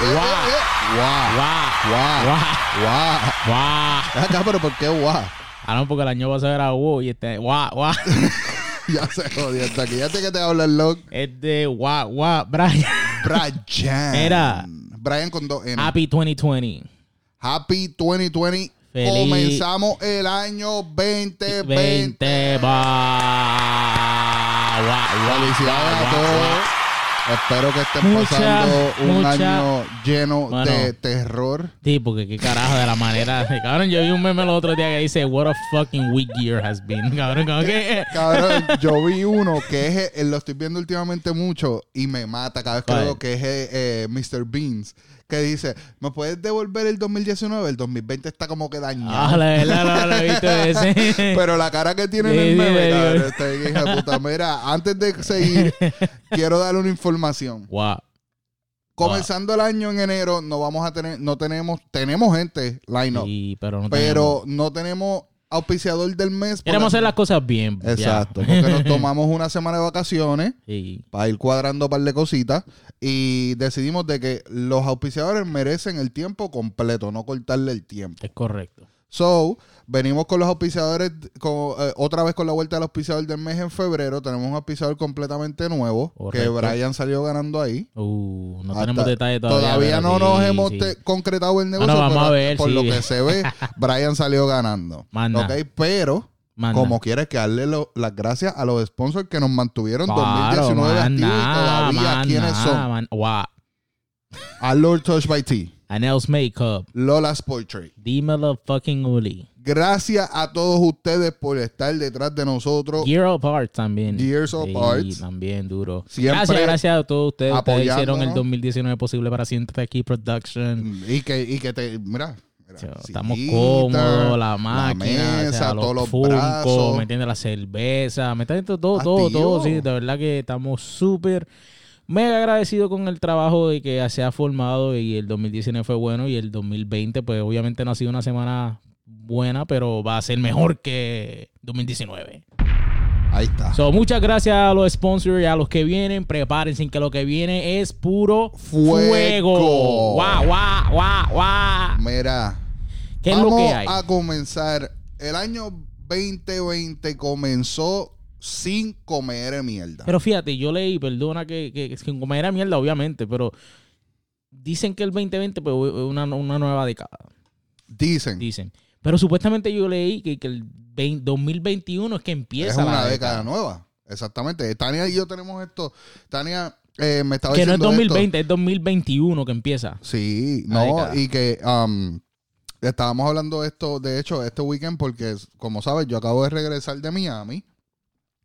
Guau. Guau. Guau. Guau. Guau. Pero ¿por qué guau? Ah, no, porque el año pasado era wow y este guau, guau. Ya se jodió hasta aquí. Ya te que te habla el log. Es de guau, guau, Brian. Brian. Era. Brian con dos N. Happy 2020. Happy 2020. Feliz- Comenzamos el año 2020. 20. Guau, guau, guau, Felicidades a todos. Espero que estén Mucha, pasando un mucha- año lleno Bueno. de terror. Sí, porque qué carajo de la manera. Cabrón, yo vi un meme el otro día que dice, What a fucking week year has been. Cabrón, como que. Cabrón, yo vi uno que es, eh, lo estoy viendo últimamente mucho y me mata cada vez que veo, que es eh, eh, Mr. Beans, que dice, ¿me puedes devolver el 2019? El 2020 está como que dañado. Ah, la visto ese. Pero la cara que tiene en el meme, cabrón, está bien, hija puta. Mira, antes de seguir, quiero darle una información. Wow. Comenzando el año en enero, no vamos a tener, no tenemos, tenemos gente line up, Sí, pero no pero no tenemos auspiciador del mes. Queremos hacer las cosas bien. ya. Exacto, porque nos tomamos una semana de vacaciones Sí. para ir cuadrando un par de cositas y decidimos de que los auspiciadores merecen el tiempo completo, no cortarle el tiempo. Es correcto. So, venimos con los auspiciadores, con, eh, otra vez con la vuelta del auspiciador del mes en febrero. Tenemos un auspiciador completamente nuevo, Correcto. que Brian salió ganando ahí. Uh, no Hasta- tenemos detalles todavía. pero no sí, nos hemos sí. concretado el negocio, Bueno, vamos pero a ver, por sí. lo que se ve, Brian salió ganando. Manda. Ok, pero Manda. como quieres que darle lo- las gracias a los sponsors que nos mantuvieron Claro, 2019 activos y manda, todavía manda, quiénes son. Wow. A Lord Touch by T, Anel's Makeup. Lola's Poetry. Dímelo fucking Uli. Gracias a todos ustedes por estar detrás de nosotros. Gear of Arts también. Gears of Sí, también duro. Siempre gracias, gracias a todos ustedes. Ustedes hicieron el apoyándonos. 2019 posible para Siéntate aquí Production. Y que, y que te, mira, Estamos cómodos, la máquina, mesa, o sea, los, todos los Funko, brazos. ¿me entiendes? La cerveza, ¿me entiendes? Todo, todo, Activo. todo, sí. De verdad que estamos súper, mega agradecidos con el trabajo de que se ha formado y el 2019 fue bueno y el 2020 pues obviamente no ha sido una semana buena, pero va a ser mejor que 2019. Ahí está. So, muchas gracias a los sponsors y a los que vienen. Prepárense que lo que viene es puro Fuego. fuego. Guau, guau, guau, guau. Mira, ¿Qué es lo que hay? a comenzar. El año 2020 comenzó sin comer mierda. Pero fíjate, yo leí, perdona que, que, que como era mierda, obviamente, pero dicen que el 2020 pues, es una, una nueva década, Dicen, dicen. Pero supuestamente yo leí que, que el 20 2021 es que empieza es la una década nueva. Exactamente. Tania y yo tenemos esto. Tania eh, me estaba Que no es diciendo esto. 2020, es 2021 que empieza. Sí, no, década. y que um, estábamos hablando de esto, de hecho, este weekend, porque como sabes, yo acabo de regresar de Miami.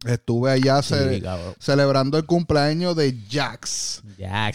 Estuve allá ce- Sí, cabrón. celebrando el cumpleaños de Jax.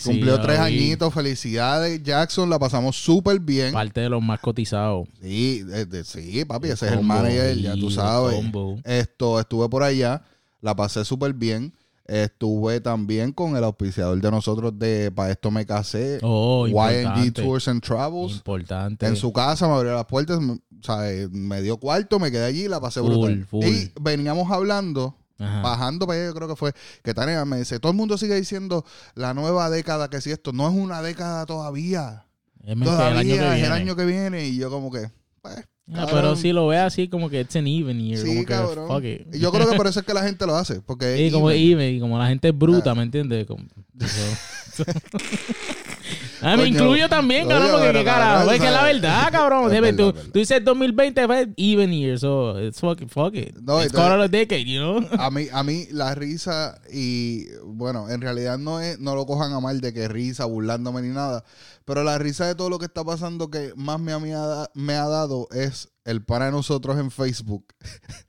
Cumplió tres añitos, felicidades Jackson, la pasamos súper bien. Parte de los más cotizados. Sí, de- de- sí, papi, ese es el manager, ya tú sabes. combo. Esto, estuve por allá, la pasé súper bien. Estuve también con el auspiciador de nosotros de Pa' esto me casé, Oh, YNG. Tours and Travels. Importante. En su casa me abrió las puertas, me- o sea, eh, me dio cuarto, me quedé allí, la pasé Full, brutal. full. Y veníamos hablando, Ajá. bajando para allá, yo creo que fue, que Tania me dice, todo el mundo sigue diciendo la nueva década, que si esto no es una década todavía. Es Todavía el año es el viene. año que viene. Y yo como que, pues, Ah, pero si lo ve así como que it's an even year. Sí, como que cabrón. fuck it. Y yo creo que por eso es que la gente lo hace. Porque es como even. even, y como la gente es bruta, ¿me entiendes? Como- eso. Ah, me incluyo también, cabrón, porque qué carajo. Es que la verdad, cabrón. Tú, tú dices 2020 fue even year, so it's fuck, fuck it. No, it's called a decade, you know? A mí, a mí la risa y bueno, en realidad no es, no lo cojan a mal de que risa, burlándome ni nada, pero la risa de todo lo que está pasando que más me ha, me ha, me ha dado es el para nosotros en Facebook.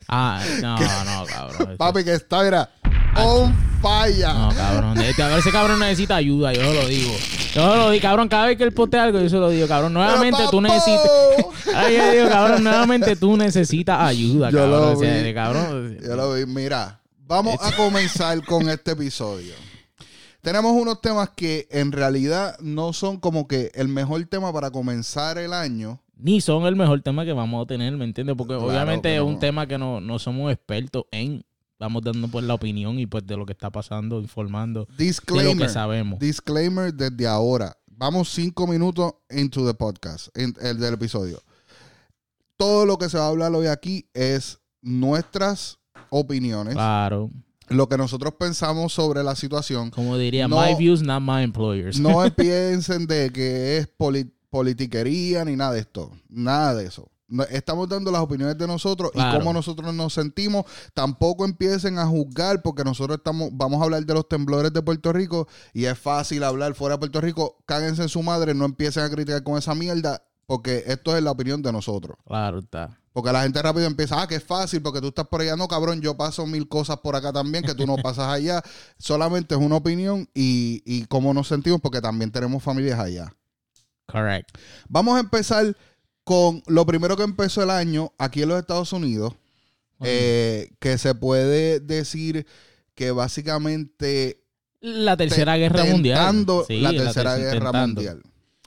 Ah, no, no, cabrón. Papi que está, mira, on fire. No, cabrón. Este, a ver, ese cabrón necesita ayuda, yo se lo digo. Yo se lo digo, cabrón. Cada vez que él postea algo, yo se lo digo, cabrón. Nuevamente tú necesitas. Ay, yo digo, cabrón, nuevamente tú necesitas ayuda, Yo cabrón. lo O sea, vi. de cabrón. Ya lo vi. Mira, vamos a comenzar con este episodio. Tenemos unos temas que en realidad no son como que el mejor tema para comenzar el año. Ni son el mejor tema que vamos a tener, ¿me entiendes? Porque Claro obviamente es no. un tema que no, no somos expertos en. Vamos dando pues la opinión y pues de lo que está pasando, informando de lo Disclaimer. que sabemos. Disclaimer desde ahora. vamos cinco minutos into the podcast, en- el del episodio. Todo lo que se va a hablar hoy aquí es nuestras opiniones, Claro. lo que nosotros pensamos sobre la situación. Como diría, No- my views, not my employers. No piensen de que es poli- politiquería ni nada de esto. Nada de eso. No- Estamos dando las opiniones de nosotros y cómo nosotros nos sentimos. Tampoco empiecen a juzgar porque nosotros estamos, vamos a hablar de los temblores de Puerto Rico y es fácil hablar fuera de Puerto Rico. Cáguense en su madre, no empiecen a criticar con esa mierda porque esto es la opinión de nosotros. Claro, está. Porque la gente rápido empieza, ah, que es fácil porque tú estás por allá. No, cabrón, yo paso mil cosas por acá también que tú no pasas allá. Solamente es una opinión y, y cómo nos sentimos porque también tenemos familias allá. Correct. Vamos a empezar con lo primero que empezó el año aquí en los Estados Unidos, eh, que se puede decir que básicamente La tercera te- guerra mundial. Sí, la tercera ter- guerra mundial.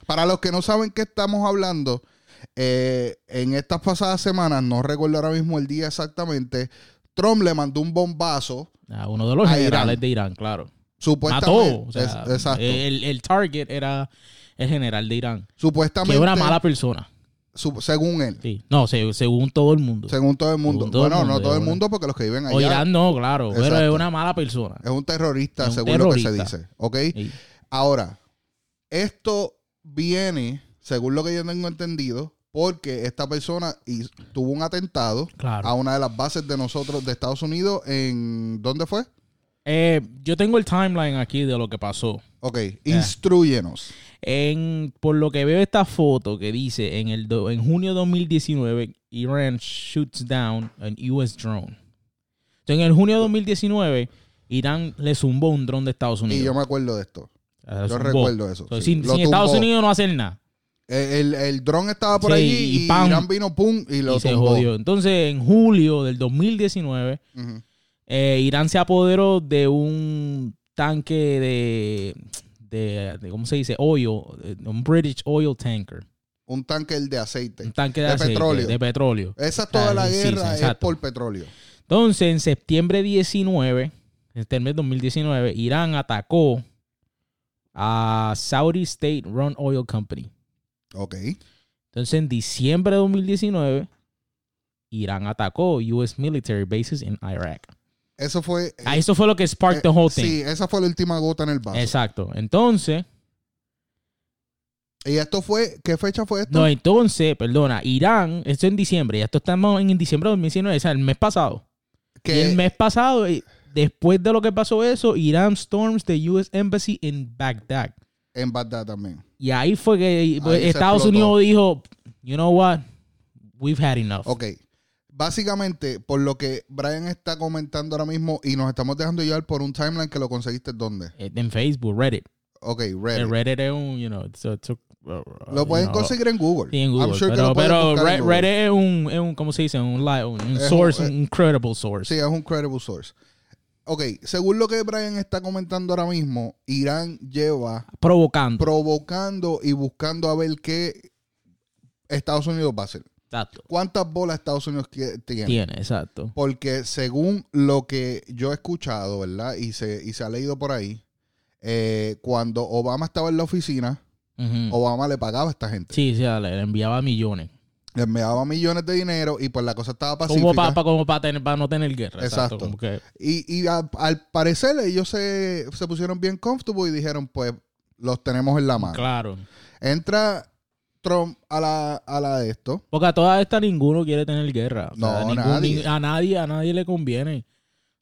Para los que no saben qué estamos hablando, eh, en estas pasadas semanas, no recuerdo ahora mismo el día exactamente, Trump le mandó un bombazo, A uno de los generales Irán. de Irán, claro. supuestamente. Mató. O sea, es- exacto. El, el target era el general de Irán. supuestamente. Que era una mala persona. Según él. Sí. No, se- según todo el mundo. Según todo el mundo. El bueno, mundo, no todo el mundo porque los que viven allá o Irán no, claro. Pero es una mala persona. es un terrorista, Es un según lo que se dice. ¿Ok? Sí. Ahora, esto viene, según lo que yo tengo entendido, porque esta persona hizo- tuvo un atentado Claro. a una de las bases de nosotros de Estados Unidos en ¿dónde fue? Eh, yo tengo el timeline aquí de lo que pasó. Ok, instruyenos. En, por lo que veo esta foto que dice en el do- en junio de 2019 Iran shoots down an US drone. Entonces, en el junio de 2019 Irán le zumbó un dron de Estados Unidos. Y yo me acuerdo de esto. Yo recuerdo eso. Entonces, sí. sin Estados. Unidos no hacen nada. El, el, el dron estaba por Sí, allí y ¡pam! Irán vino pum y lo y se jodió. Entonces, en julio del 2019 Ujú. eh, Irán se apoderó de un tanque de, de, de- ¿cómo se dice? Oil, eh, un British oil tanker. Un tanque de aceite. Un tanque de, De aceite, petróleo. De petróleo. Esa es toda Ah, la guerra es exacto. por petróleo. Entonces, en septiembre 19, este mes 2019, Irán atacó a Saudi State Run Oil Company. Ok. Entonces, en diciembre de 2019, Irán atacó US military bases en Irak. Eso fue. Ah, eso fue lo que sparked the whole eh, thing. Sí, esa fue la última gota en el vaso. Exacto. Entonces, ¿Y esto fue? ¿Qué fecha fue esto? no, entonces, perdona, Irán, esto en diciembre, ya esto estamos en diciembre de 2019, o sea, el mes pasado. Y que el mes pasado, eh, después de lo que pasó eso, Irán storms the US Embassy in Baghdad. en Bagdad también. Y ahí fue que Estados. Unidos dijo, you know what, we've had enough. Ok. Básicamente, por lo que Brian está comentando ahora mismo y nos estamos dejando llevar por un timeline que lo conseguiste ¿dónde? Eh, En Facebook, Reddit. Ok, El Reddit. Reddit es un, you know, it's a- it's a- uh, Lo you pueden know, conseguir en Google. Sí, en Google. sure pero lo pueden pero buscar en Re- Google. Reddit es un, es un, ¿cómo se dice? Un, un, un un- source, eh, un credible source. Sí, es un credible source. Ok, según lo que Brian está comentando ahora mismo, Irán lleva Provocando. provocando y buscando a ver qué Estados Unidos va a hacer. Exacto. ¿Cuántas bolas Estados Unidos tiene? Tiene, exacto. Porque según lo que yo he escuchado, ¿verdad? Y se, y se ha leído por ahí, eh, cuando Obama estaba en la oficina. Obama le pagaba a esta gente. Sí, sí, le, enviaba millones. Le enviaba millones de dinero y pues la cosa estaba pacífica. Como para como pa tener, para no tener guerra. Exacto. Exacto. Como que, Y, y a- al parecer ellos se, se pusieron bien comfortable y dijeron, pues, los tenemos en la mano. claro. Entra Trump a la, a la de esto. Porque a toda esta ninguno quiere tener guerra. O sea, No, ningún- nadie. ni- a nadie, a nadie le conviene.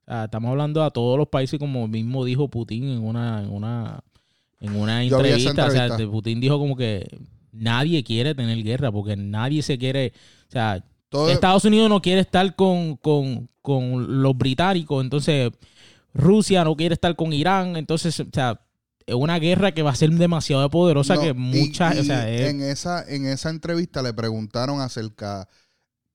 O sea, estamos hablando a todos los países, como mismo dijo Putin en una, en una, en una entrevista. O sea, Putin dijo como que nadie quiere tener guerra, porque nadie se quiere. O sea, Todo, Estados Unidos no quiere estar con, con, con los británicos, entonces Rusia no quiere estar con Irán, entonces, o sea, es una guerra que va a ser demasiado poderosa no, que muchas, o sea, es- en, esa, en esa entrevista le preguntaron acerca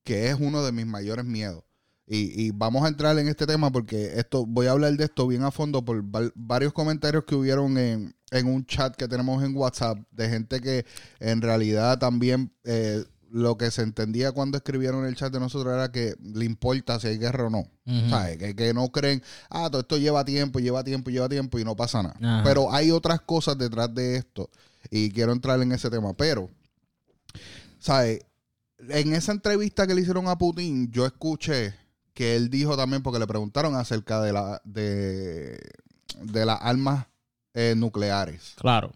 que es uno de mis mayores miedos. Y, y vamos a entrar en este tema porque esto voy a hablar de esto bien a fondo por val- varios comentarios que hubieron en, en un chat que tenemos en WhatsApp de gente que en realidad también eh, lo que se entendía cuando escribieron en el chat de nosotros era que le importa si hay guerra o no. ¿Sabes? Que, que no creen, ah, todo esto lleva tiempo, lleva tiempo, lleva tiempo y no pasa nada. Ajá. Pero hay otras cosas detrás de esto y quiero entrar en ese tema. Pero, ¿sabes? En esa entrevista que le hicieron a Putin, yo escuché que él dijo también, porque le preguntaron acerca de, la, de, de las armas eh, nucleares. Claro.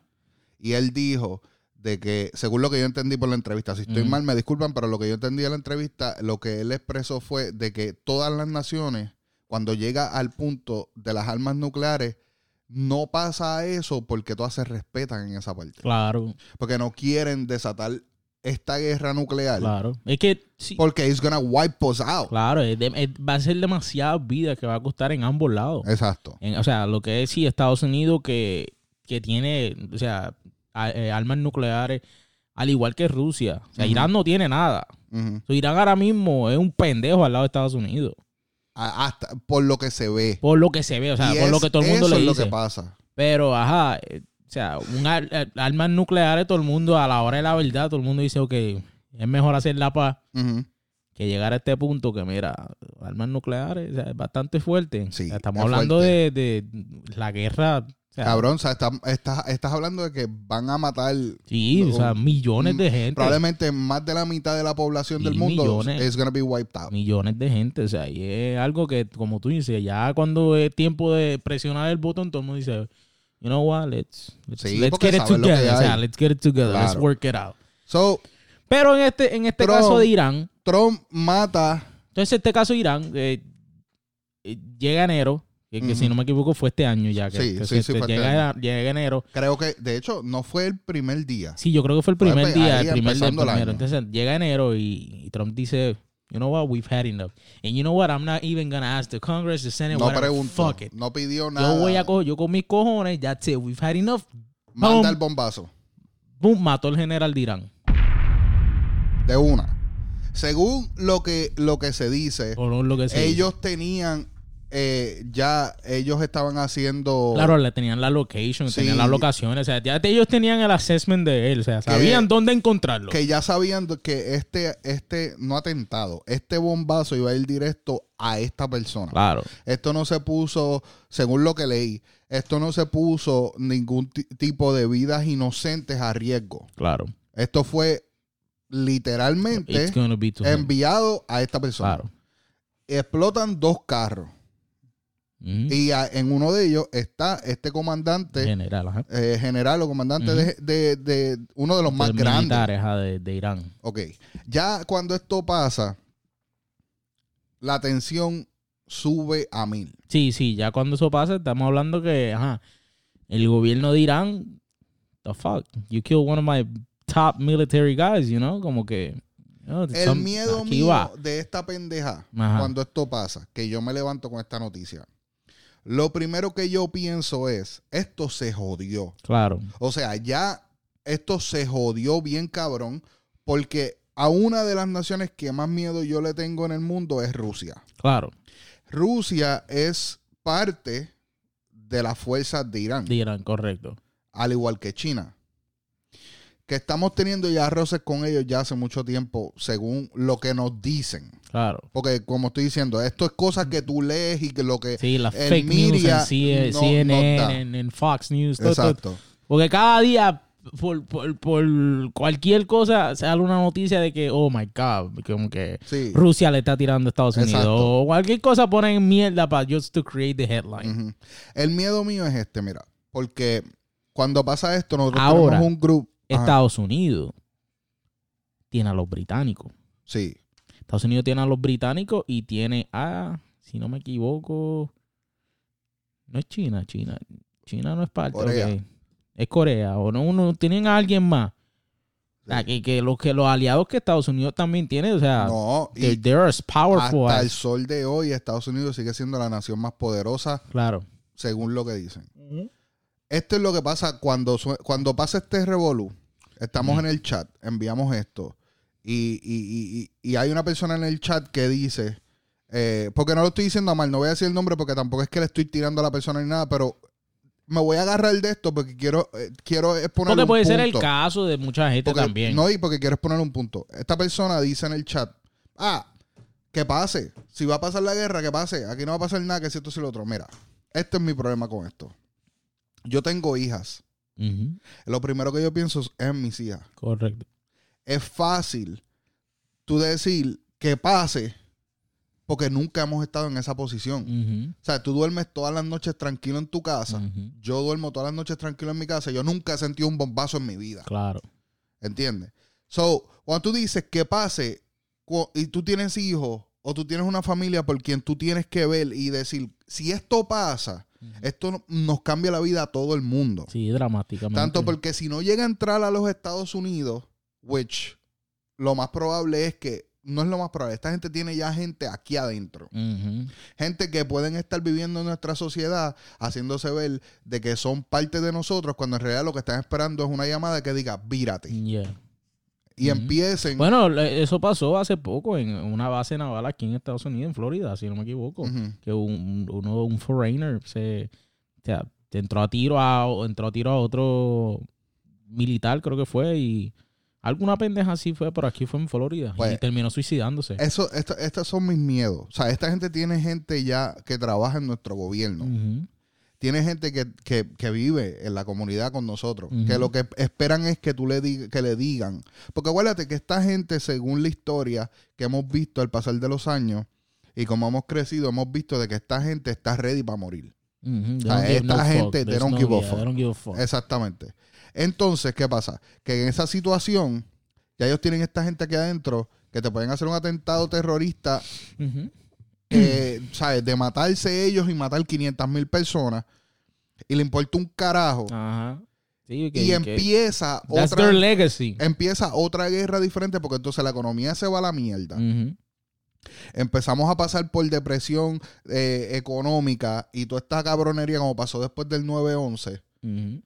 Y él dijo de que, según lo que yo entendí por la entrevista, si estoy mal me disculpan, pero lo que yo entendí de la entrevista, lo que él expresó fue de que todas las naciones, cuando llega al punto de las armas nucleares, no pasa eso porque todas se respetan en esa parte. Claro. Porque no quieren desatar esta guerra nuclear. Claro. Es que sí, Porque it's gonna wipe us out. claro, es de- es- va a ser demasiada vida que va a costar en ambos lados. Exacto. En- o sea, lo que es sí Estados Unidos que, que tiene, o sea, a- eh, armas nucleares, al igual que Rusia. O sea. Irán no tiene nada. So, Irán ahora mismo es un pendejo al lado de Estados Unidos. A- Hasta por lo que se ve. Por lo que se ve, o sea, Y por lo es- que todo el mundo eso le es dice. lo que pasa. Pero, ajá, eh, o sea, un ar- eh, armas nucleares, todo el mundo, a la hora de la verdad, todo el mundo dice, ok, es mejor hacer la paz que llegar a este punto que, mira, armas nucleares o sea, es bastante fuerte. Sí, O sea, estamos es hablando de la guerra. O sea, Cabrón, o sea, estás, estás, estás hablando de que van a matar Sí, o sea, millones de gente. probablemente más de la mitad de la población Sí, del mundo es gonna be wiped out. Millones de gente. O sea, y es algo que, como tú dices, ya cuando es tiempo de presionar el botón, todo el mundo dice, you know what, let's, let's, Sí, let's porque get it together. O sea, let's get it together. Let's work it out. So, Pero en este, en este Trump- caso de Irán, Trump mata, entonces este caso de Irán, eh, eh, llega enero, que, que Ujú. si no me equivoco fue este año ya. Que, Sí, que sí, se- sí, fue este llega, llega enero. creo que, de hecho, no fue el primer día. Sí, yo creo que fue el Fue primer ahí día, el primer el primero. año. Entonces llega enero y, y Trump dice, you know what, we've had enough. And you know what, I'm not even gonna ask the Congress, the Senate, No whatever, preguntó, fuck it. no pidió nada. Yo voy a coger, yo con mis cojones, that's it, we've had enough. Manda Boom. el bombazo. Boom, mató al general de Irán. De una. Según lo que, lo que se dice, lo que sea. ellos tenían eh, ya, ellos estaban haciendo. Claro, le tenían la location, Sí. tenían las locaciones, o sea, ya ellos tenían el assessment de él, o sea, sabían dónde encontrarlo. que ya sabían que este, este, no atentado, este bombazo iba a ir directo a esta persona. Claro. Esto no se puso, según lo que leí, esto no se puso ningún ti- tipo de vidas inocentes a riesgo. Claro. Esto fue literalmente enviado a esta persona. Claro. Explotan dos carros Y a- en uno de ellos está este comandante General, eh, general o comandante de, de- de uno de los más De grandes. militares, ajá, de, de Irán. Ok. Ya cuando esto pasa, la tensión sube a mil. Sí, sí, ya cuando eso pasa, estamos hablando que, ajá, el gobierno de Irán, the fuck, you killed one of my top military guys, you know, como que... you know, El some- miedo mío va. de esta pendeja, Ajá. cuando esto pasa, que yo me levanto con esta noticia, lo primero que yo pienso es, esto se jodió. Claro, O sea, ya esto se jodió bien cabrón, porque a una de las naciones que más miedo yo le tengo en el mundo es Rusia. claro, Rusia es parte de las fuerzas de Irán, de Irán, correcto. al igual que China. Que estamos teniendo ya roces con ellos ya hace mucho tiempo, según lo que nos dicen. Claro. Porque, como estoy diciendo, esto es cosas que tú lees y que lo que. Sí, las fake news en media C- no- CNN, no en, Fox News, todo, todo. Exacto. Porque cada día, por, por, por cualquier cosa, sale una noticia de que, oh my God, como que Sí. Rusia le está tirando a Estados Unidos. Exacto. O cualquier cosa ponen mierda para just to create the headline. El miedo mío es este, mira. Porque cuando pasa esto, nosotros Ahora, tenemos un grupo. Ajá, Estados Unidos tiene a los británicos. Sí. Estados Unidos tiene a los británicos y tiene a, si no me equivoco, no es China, China. China no es parte. Corea. Es Corea. O no, uno, tienen a alguien más. O sea, Sí. que, que los, que los aliados que Estados Unidos también tiene, o sea, No, y they're as powerful hasta el sol de hoy, Estados Unidos sigue siendo la nación más poderosa, Claro. según lo que dicen. Esto es lo que pasa cuando, cuando pasa este revolú. Estamos en el chat, enviamos esto. Y, y- y- y- hay una persona en el chat que dice, eh, porque no lo estoy diciendo a mal, no voy a decir el nombre porque tampoco es que le estoy tirando a la persona ni nada, pero me voy a agarrar de esto porque quiero, eh, quiero exponer Porque un puede ser el caso de mucha gente Porque- también. No, y porque quiero exponer un punto. Esta persona dice en el chat, ah, que pase. Si va a pasar la guerra, que pase. Aquí no va a pasar nada, que si esto, si lo otro. Mira, este es mi problema con esto. Yo tengo hijas. Lo primero que yo pienso es en mis hijas. Correcto. Es fácil tú decir que pase porque nunca hemos estado en esa posición. O sea, tú duermes todas las noches tranquilo en tu casa. Yo duermo todas las noches tranquilo en mi casa. Yo nunca he sentido un bombazo en mi vida. Claro. ¿Entiendes? So, cuando tú dices que pase y tú tienes hijos o tú tienes una familia por quien tú tienes que ver y decir, si esto pasa, esto no- nos cambia la vida a todo el mundo. Sí, dramáticamente. Tanto porque si no llega a entrar a los Estados Unidos, which lo más probable es que, no es lo más probable, esta gente tiene ya gente aquí adentro. Gente que pueden estar viviendo en nuestra sociedad haciéndose ver de que son parte de nosotros cuando en realidad lo que están esperando es una llamada que diga, vírate. yeah. Y empiecen... Bueno, eso pasó hace poco en una base naval aquí en Estados Unidos, en Florida, si no me equivoco. Que un, uno, un foreigner se, o sea, entró a tiro a entró a tiro a otro militar, creo que fue, y alguna pendeja así fue, pero aquí fue en Florida. Pues, y terminó suicidándose. Eso, esto- estos son mis miedos. O sea, esta gente tiene gente ya que trabaja en nuestro gobierno. Ujú, Tiene gente que, que- que vive en la comunidad con nosotros. Que lo que esperan es que tú le, diga- que le digan. Porque acuérdate que esta gente, según la historia que hemos visto al pasar de los años y como hemos crecido, hemos visto de que esta gente está ready para morir. sea, esta no gente, they don't no- give a yeah, fuck. they don't give a fuck. Exactamente. Entonces, ¿qué pasa? Que en esa situación, ya ellos tienen esta gente aquí adentro que te pueden hacer un atentado terrorista. Eh, ¿sabes? De matarse ellos y matar 500 mil personas. Y le importa un carajo. Ajá. Sí, y empieza That's otra, their legacy. empieza otra guerra diferente porque entonces la economía se va a la mierda. Empezamos a pasar por depresión eh, económica y toda esta cabronería como pasó después del 9-11. Ujú.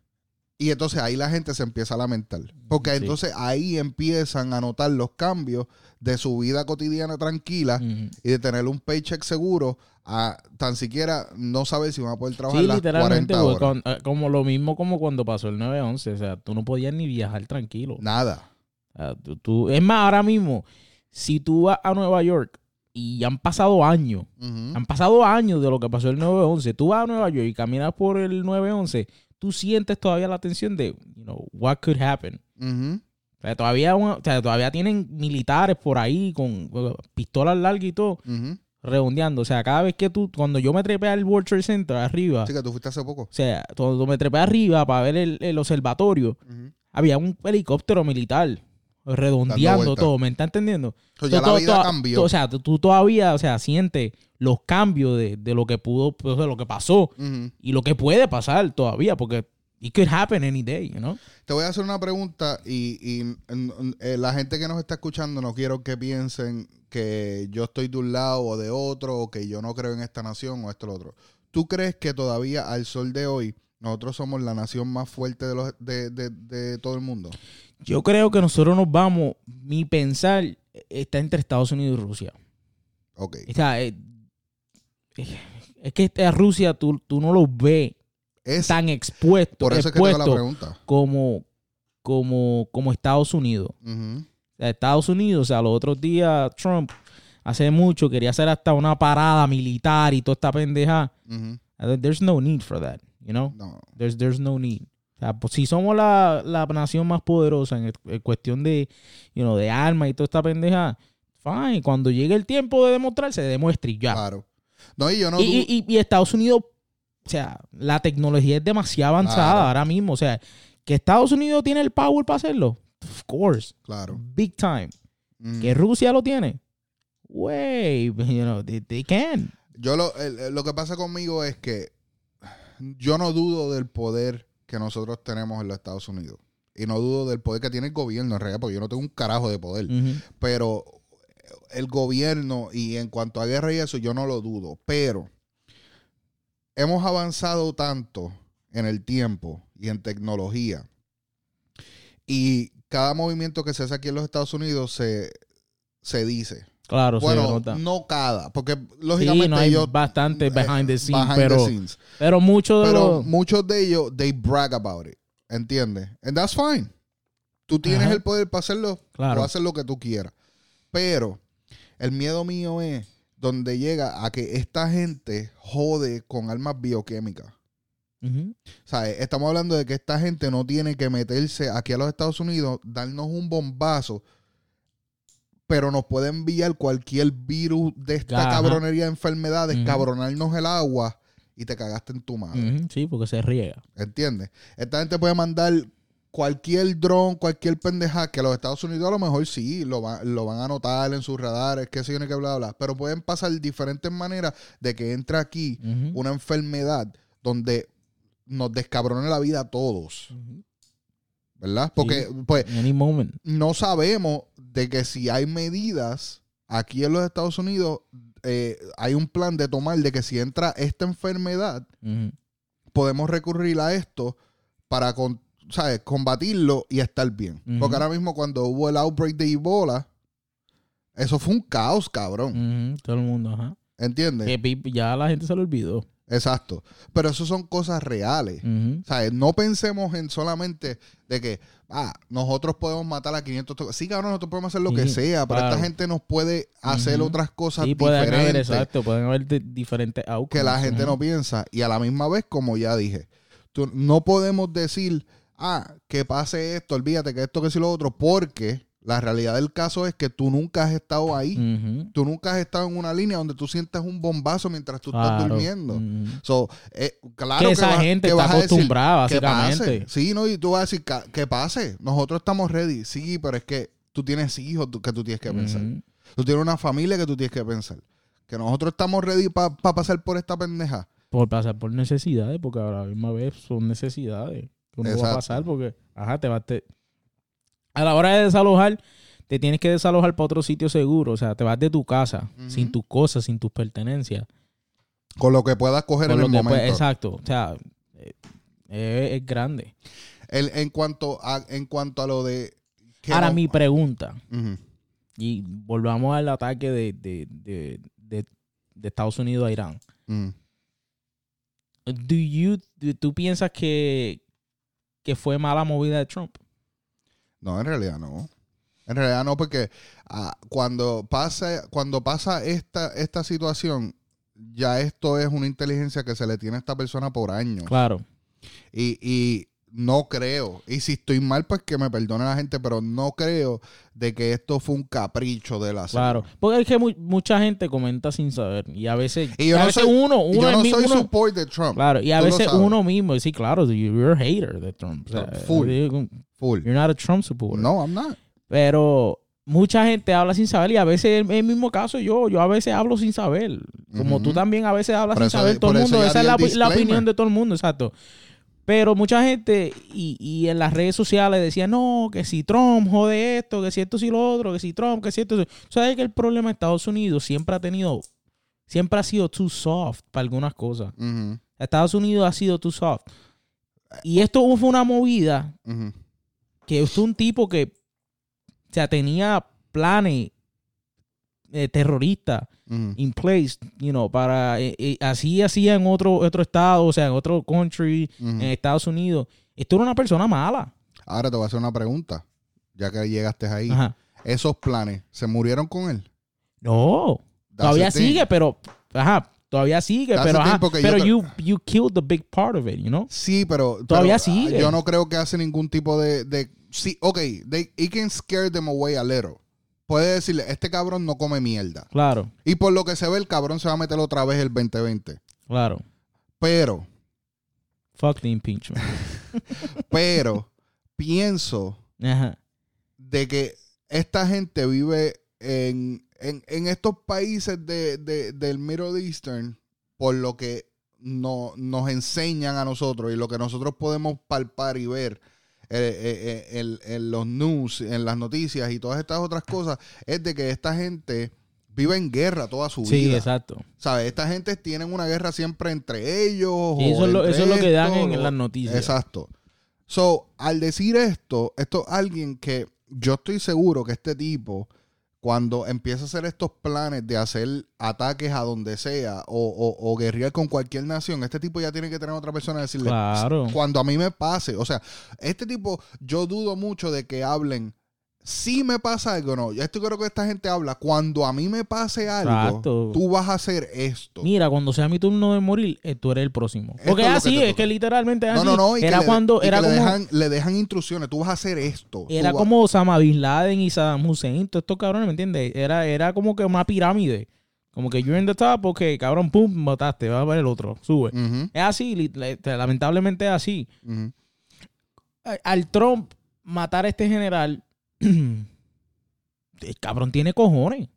Y entonces ahí la gente se empieza a lamentar. Porque Sí. entonces ahí empiezan a notar los cambios de su vida cotidiana tranquila y de tener un paycheck seguro a tan siquiera no saber si van a poder trabajar Sí, las literalmente, 40 porque horas. con- eh, como lo mismo como cuando pasó el 9-11, o sea, tú no podías ni viajar tranquilo. Nada. O sea, tú- tú- es más, ahora mismo, si tú vas a Nueva York y han pasado años, han pasado años de lo que pasó el 9-11, tú vas a Nueva York y caminas por el 9-11, tú sientes todavía la tensión de, you know, what could happen. O sea, todavía, o sea, todavía tienen militares por ahí con pistolas largas y todo, redondeando. O sea, cada vez que tú, cuando yo me trepé al World Trade Center arriba, Así que tú fuiste hace poco. o sea, cuando me trepé arriba para ver el, el observatorio, había un helicóptero militar redondeando todo, ¿me está entendiendo? So, ya Tú- la vida cambió. o sea, tú, todavía, o sea, sientes los cambios de, de lo que pudo, pues, de lo que pasó y lo que puede pasar todavía, porque it could happen any day, you know? Te voy a hacer una pregunta y, y, eh, la gente que nos está escuchando no quiero que piensen que yo estoy de un lado o de otro o que yo no creo en esta nación o esto o lo otro. ¿Tú crees que todavía al sol de hoy nosotros somos la nación más fuerte de, los, de, de- de todo el mundo? Yo creo que nosotros nos vamos, mi pensar está entre Estados Unidos y Rusia. Ok. O sea, eh, es que esta Rusia tú, tú no lo ves Es, tan expuesto, por eso es que tengo la expuesto pregunta. como, como, como Estados Unidos. O sea, Estados Unidos, o sea, los otros días Trump hace mucho quería hacer hasta una parada militar y toda esta pendeja. There's no need for that, you know? No. There's, there's no need. O sea, pues si somos la, la nación más poderosa en, en cuestión de, you know, de armas y toda esta pendeja, fine. Cuando llegue el tiempo de demostrarse, demuestre y ya. Claro. No, y yo no y, dudo- y- Estados Unidos, o sea, la tecnología es demasiado avanzada Claro. ahora mismo. O sea, que Estados Unidos tiene el power para hacerlo. Of course. Claro. Big time. Ujú. Que Rusia lo tiene. Way, you know, they, they can. Yo lo, lo que pasa conmigo es que yo no dudo del poder que nosotros tenemos en los Estados Unidos. Y no dudo del poder que tiene el gobierno en realidad, porque yo no tengo un carajo de poder. Pero el gobierno y en cuanto a guerra y eso, yo no lo dudo. Pero hemos avanzado tanto en el tiempo y en tecnología. Y cada movimiento que se hace aquí en los Estados Unidos se, se dice. Claro, Bueno, nota. no cada, porque Sí, lógicamente no hay ellos bastante behind the scenes, behind the pero, scenes. pero muchos de Pero los... muchos de ellos, they brag about it. ¿Entiendes? And that's fine. Tú tienes Ajá. el poder para hacerlo, Claro. o hacer lo que tú quieras. Pero el miedo mío es donde llega a que esta gente jode con armas bioquímicas. ¿Sabes? Estamos hablando de que esta gente no tiene que meterse aquí a los Estados Unidos, darnos un bombazo, pero nos puede enviar cualquier virus de esta Ajá. cabronería de enfermedades, Ujú. cabronarnos el agua y te cagaste en tu madre. Sí, porque se riega. ¿Entiendes? Esta gente puede mandar cualquier dron, cualquier pendeja, que los Estados Unidos a lo mejor sí, lo, va- lo van a anotar en sus radares, qué sé yo, ni qué bla, bla. Pero pueden pasar diferentes maneras de que entre aquí una enfermedad donde nos descabrone la vida a todos. Porque, pues, Any moment. no sabemos de que si hay medidas aquí en los Estados Unidos, eh, hay un plan de tomar de que si entra esta enfermedad, podemos recurrir a esto para con- ¿sabes? combatirlo y estar bien. Porque ahora mismo cuando hubo el outbreak de Ebola, eso fue un caos, cabrón. Todo el mundo, ajá. ¿Entiendes? Que ya la gente se lo olvidó. Exacto. Pero eso son cosas reales. Ujú. ¿Sabes? No pensemos en solamente de que, ah, nosotros podemos matar a 500. to- Sí, cabrón, nosotros podemos hacer lo que sea, pero claro. esta gente nos puede hacer Ujú. otras cosas Sí, pueden haber, diferentes exacto, pueden haber diferentes outcomes. que la gente no piensa. Y a la misma vez, como ya dije, tú- no podemos decir, ah, que pase esto, olvídate que esto, que si lo otro, porque la realidad del caso es que tú nunca has estado ahí. Tú nunca has estado en una línea donde tú sientas un bombazo mientras tú estás durmiendo. So, eh, claro que que esa vas- gente que está decir, acostumbrada, que básicamente. Sí, no, y tú vas a decir "Ca- que pase. Nosotros estamos ready. Sí, pero es que tú tienes hijos que tú tienes que pensar. Tú tienes una familia que tú tienes que pensar. Que nosotros estamos ready para pasar por esta pendeja. Por pasar por necesidades, porque a la misma vez son necesidades que uno va Exacto. a pasar, porque, ajá, te vas te- a la hora de desalojar, te tienes que desalojar para otro sitio seguro, o sea, te vas de tu casa, sin tus cosas, sin tus pertenencias. Con lo que puedas coger Con en el momento. exacto, o sea, eh, es grande. El- en, cuanto a, en cuanto a lo de... Ahora no- mi pregunta, y volvamos al ataque de, de, de, de- de Estados Unidos a Irán. Ujú. Do you, ¿Tú piensas que, que fue mala movida de Trump? No, en realidad no. En realidad no, porque ah, cuando pasa, cuando pasa esta, esta situación, ya esto es una inteligencia que se le tiene a esta persona por años. Claro. Y, y no creo, y si estoy mal, pues que me perdone la gente, pero no creo de que esto fue un capricho de la Claro, porque es que mu- mucha gente comenta sin saber y a veces, Y yo a no veces soy- uno, uno, yo no soy uno- support de Trump. claro, y a veces uno mismo, sí, claro, you're a hater de Trump, o sea, Full. you're Full. not a Trump supporter, No, I'm not. pero mucha gente habla sin saber y a veces en el mismo caso yo, yo a veces hablo sin saber, como tú también a veces hablas Por sin eso- saber, todo el mundo, esa es la, la opinión de todo el mundo, exacto. Pero mucha gente y, y en las redes sociales decían, no, que si Trump jode esto, que si esto, si lo otro, que si Trump, que si esto. si-". ¿Sabes que el problema de Estados Unidos siempre ha tenido, siempre ha sido too soft para algunas cosas? Estados Unidos ha sido too soft. Y esto fue una movida que es un tipo que, o sea, tenía planes eh, terroristas Ujú. in place, you know, para eh, eh, así hacía en otro otro estado, o sea, en otro country, Ujú. en Estados Unidos. Esto era una persona mala. Ahora te voy a hacer una pregunta, ya que llegaste ahí. Ajá. Esos planes, ¿se murieron con él? No, That's todavía sigue, pero ajá, todavía sigue, That's pero ajá, yo pero te- you you killed the big part of it, you know? Sí, pero... Todavía pero, sigue. ah, Yo no creo que hace ningún tipo de... de sí, ok, they, it can scare them away a little. Puede decirle, este cabrón no come mierda. Claro, Y por lo que se ve, el cabrón se va a meter otra vez el 2020. claro. Pero, Fuck the impeachment. pero, pienso Ajá. de que esta gente vive en, en, en estos países de, de- del Middle Eastern por lo que no, nos enseñan a nosotros y lo que nosotros podemos palpar y ver eh, eh, eh, en, en los news, en las noticias y todas estas otras cosas, es de que esta gente vive en guerra toda su Sí, vida. exacto. ¿Sabes? Esta gente tienen una guerra siempre entre ellos. Sí, o eso es lo, entre eso es lo que dan en, en las noticias. Exacto. So, al decir esto, esto es alguien que yo estoy seguro que este tipo, cuando empieza a hacer estos planes de hacer ataques a donde sea o, o, o guerrear con cualquier nación, este tipo ya tiene que tener a otra persona a decirle, Claro. cuando a mí me pase, o sea, este tipo, yo dudo mucho de que hablen, si me pasa algo, no, esto creo que esta gente habla, cuando a mí me pase algo, Exacto. tú vas a hacer esto. Mira, cuando sea mi turno de morir, eh, tú eres el próximo. Porque es que así, es que literalmente es no, así. no, no, y era que cuando, y era que le, como, dejan, le dejan instrucciones, tú vas a hacer esto. era vas- como Osama Bin Laden y Saddam Hussein, todos estos cabrones, ¿me entiendes? Era, era como que una pirámide. Como que you're in the top, ok, cabrón, pum, mataste, va a ver el otro, sube. Es así, lamentablemente es así. Al Trump matar a este general, el cabrón tiene cojones.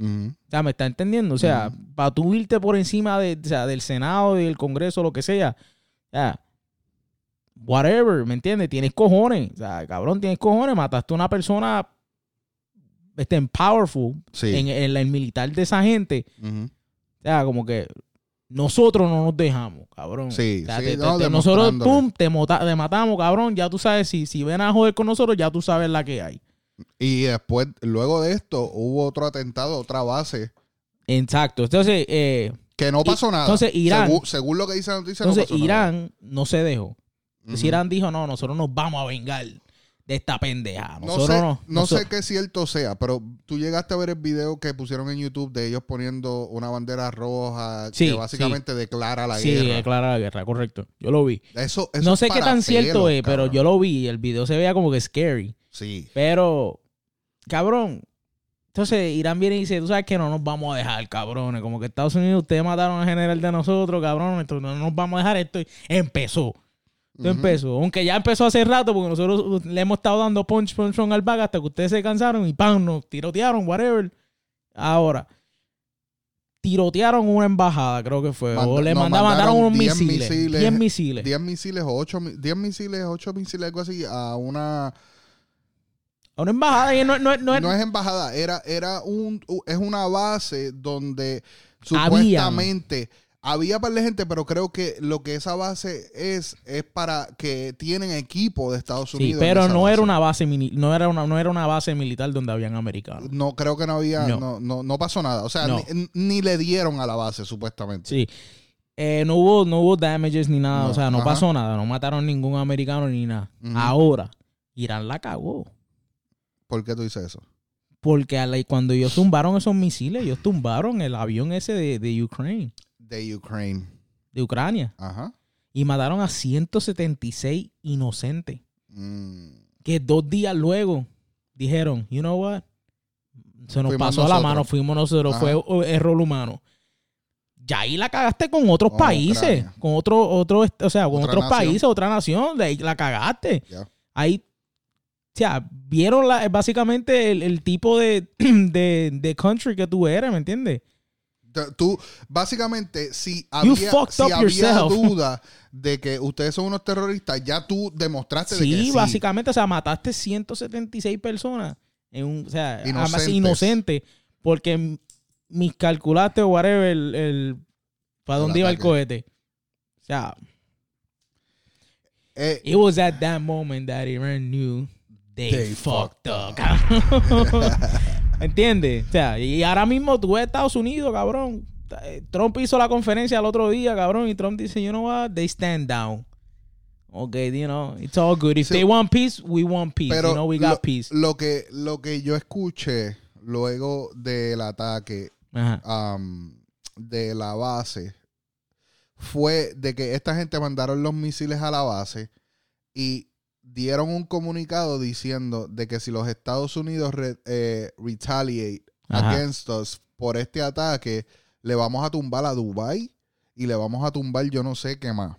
O sea, ¿me está entendiendo? O sea, para tú irte por encima de, o sea, del Senado y del Congreso, lo que sea, o sea, whatever, ¿me entiendes? Tienes cojones. O sea, cabrón, tienes cojones. Mataste a una persona este, powerful Sí. en, en el militar de esa gente. O sea, como que nosotros no nos dejamos, cabrón. Sí, O sea, sí, te- no, te- nosotros, pum, te, mota- te matamos, cabrón. Ya tú sabes, si, si ven a joder con nosotros, ya tú sabes la que hay. Y después, luego de esto, hubo otro atentado, otra base, Exacto. Entonces, eh, que no Y- pasó nada. entonces, Irán- Según, según lo que dice la noticia, entonces no pasó Irán no se dejó. Si Irán dijo, no, nosotros nos vamos a vengar de esta pendeja. No sé, no. sé qué cierto sea, pero tú llegaste a ver el video que pusieron en YouTube de ellos poniendo una bandera roja Sí, que básicamente declara la Sí, guerra. declara la guerra, correcto. Yo lo vi. Eso, eso no es sé qué tan cierto es, pero yo lo vi. El video se veía como que scary. Sí. Pero, cabrón. Entonces Irán viene y dice, tú sabes que no nos vamos a dejar, cabrones. Como que Estados Unidos, ustedes mataron al general de nosotros, cabrones. Entonces no nos vamos a dejar esto. Empezó. Esto empezó. Aunque ya empezó hace rato, porque nosotros le hemos estado dando punch, punch, punch al bag hasta que ustedes se cansaron y ¡pam! Nos tirotearon, whatever. Ahora, tirotearon una embajada, creo que fue. o le no, mandaron, mandaron unos 10 misiles. misiles. 10 misiles. 10 misiles o 8 10 misiles, 8 misiles, algo así, a una... A una embajada y no, no, no, No es embajada, era, era un, es una base donde Habían. Había par de gente, pero creo que lo que esa base es, es para que tienen equipo de Estados Sí, Unidos. en pero no base. era una base no era una no era una base militar donde habían americanos. No, creo que no había, No. no, no, no pasó nada. O sea, No. ni, ni le dieron a la base, supuestamente. Sí. Eh, no hubo no hubo damages ni nada, No, o sea, no ajá. pasó nada, no mataron ningún americano ni nada. Ahora Irán la cagó. ¿Por qué tú dices eso? Porque cuando ellos tumbaron esos misiles, ellos tumbaron el avión ese de, de Ukraine, De Ukraine. de Ucrania, Ajá. y mataron a 176 inocentes. Mm. Que dos días luego dijeron, you know what? Se nos Fuimos pasó a la mano, fuimos nosotros, Ajá. fue error humano. Ya ahí la cagaste con otros Con países, Ucrania. con otro, otro, o sea, con Otra otros nación. países, otra nación, de ahí la cagaste. Ahí, o sea, vieron la, básicamente el, el tipo de, de, de country que tú eres, ¿me entiendes? Tú, básicamente, si había, si up había duda de que ustedes son unos terroristas, ya tú demostraste de que Sí, sí. básicamente, o sea, mataste 176 personas. En un, o sea, además Inocentes. inocentes. Porque m- mis calculaste o whatever, el, el- ¿para dónde iba el cohete? O sea, Eh, it was at that moment that Iran knew they, They fucked fucked up. ¿Me entiendes? O sea, y ahora mismo tú ves Estados Unidos, cabrón. Eh, Trump hizo la conferencia el otro día, cabrón, y Trump dice, you know what, they stand down. Okay, you know, it's all good. If Sí. they want peace, we want peace. pero you know, we got lo, peace. lo que, lo que yo escuché luego del ataque um, de la base fue de que esta gente mandaron los misiles a la base y dieron un comunicado diciendo de que si los Estados Unidos re- eh, retaliate Ajá. against us por este ataque, le vamos a tumbar a Dubai y le vamos a tumbar yo no sé qué más.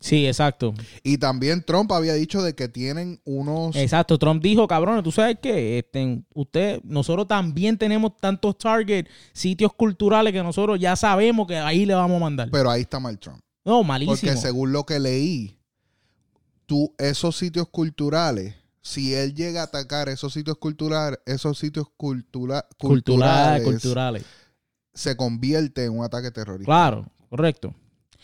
Sí, exacto. Y también Trump había dicho de que tienen unos... Exacto. Trump dijo, cabrones, tú sabes que este, usted, nosotros también tenemos tantos targets, sitios culturales que nosotros ya sabemos que ahí le vamos a mandar. Pero ahí está mal Trump. no, malísimo. Porque según lo que leí, tú, esos sitios culturales, si él llega a atacar esos sitios culturales, esos sitios cultura- Culturales, culturales, culturales. se convierte en un ataque terrorista. Claro, correcto.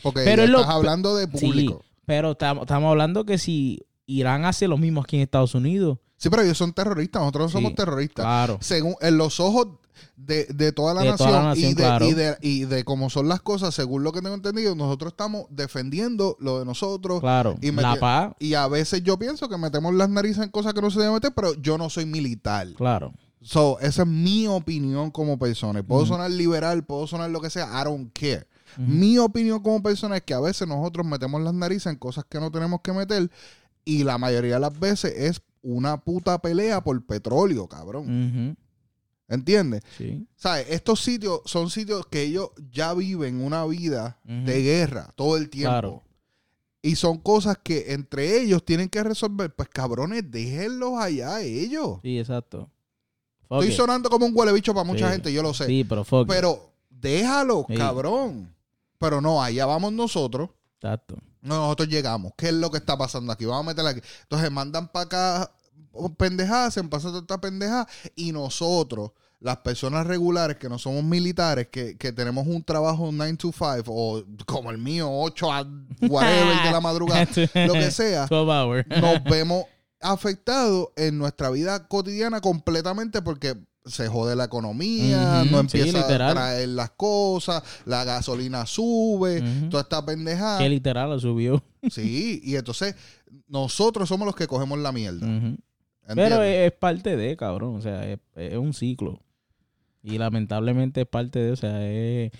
Porque Pero lo- estás hablando de público. Sí, pero estamos estamos hablando que si Irán hace lo mismo aquí en Estados Unidos, Sí, pero ellos son terroristas, nosotros no Sí, somos terroristas. Claro. Según en los ojos de, de toda la De nación, toda la nación, y, de, claro. y, de, y de cómo son las cosas, según lo que tengo entendido, nosotros estamos defendiendo lo de nosotros. Claro. Y la paz. Y a veces yo pienso que metemos las narices en cosas que no se deben meter, pero yo no soy militar. Claro. So, esa es mi opinión como persona. Puedo sonar liberal, puedo sonar lo que sea, I don't care. Mi opinión como persona es que a veces nosotros metemos las narices en cosas que no tenemos que meter y la mayoría de las veces es una puta pelea por petróleo, cabrón. Ujú. ¿Entiendes? Sí. ¿Sabes? Estos sitios son sitios que ellos ya viven una vida de guerra todo el tiempo. Claro. Y son cosas que entre ellos tienen que resolver. Pues cabrones, déjenlos allá ellos. Sí, exacto. Fuck Estoy it. sonando como un huele bicho para mucha Sí. gente, yo lo sé. Sí, pero fuck. Pero déjalo, Sí. cabrón. Pero no, allá vamos nosotros. Exacto. No, nosotros llegamos. ¿Qué es lo que está pasando aquí? Vamos a meterla aquí. Entonces mandan para acá pendejadas, se pasan toda esta pendejada. Y nosotros, las personas regulares que no somos militares, que, que tenemos un trabajo 9 to 5 o como el mío, 8 a whatever de la madrugada, lo que sea, 12 hours. nos vemos afectados en nuestra vida cotidiana completamente porque se jode la economía, no sí, empieza a literal. traer las cosas, la gasolina sube, Ujú. toda esta pendejada. Que literal lo subió. Sí, y entonces nosotros somos los que cogemos la mierda. ¿Entiendes? Pero es, es parte de, cabrón. O sea, es, es un ciclo. Y lamentablemente es parte de, o sea, es,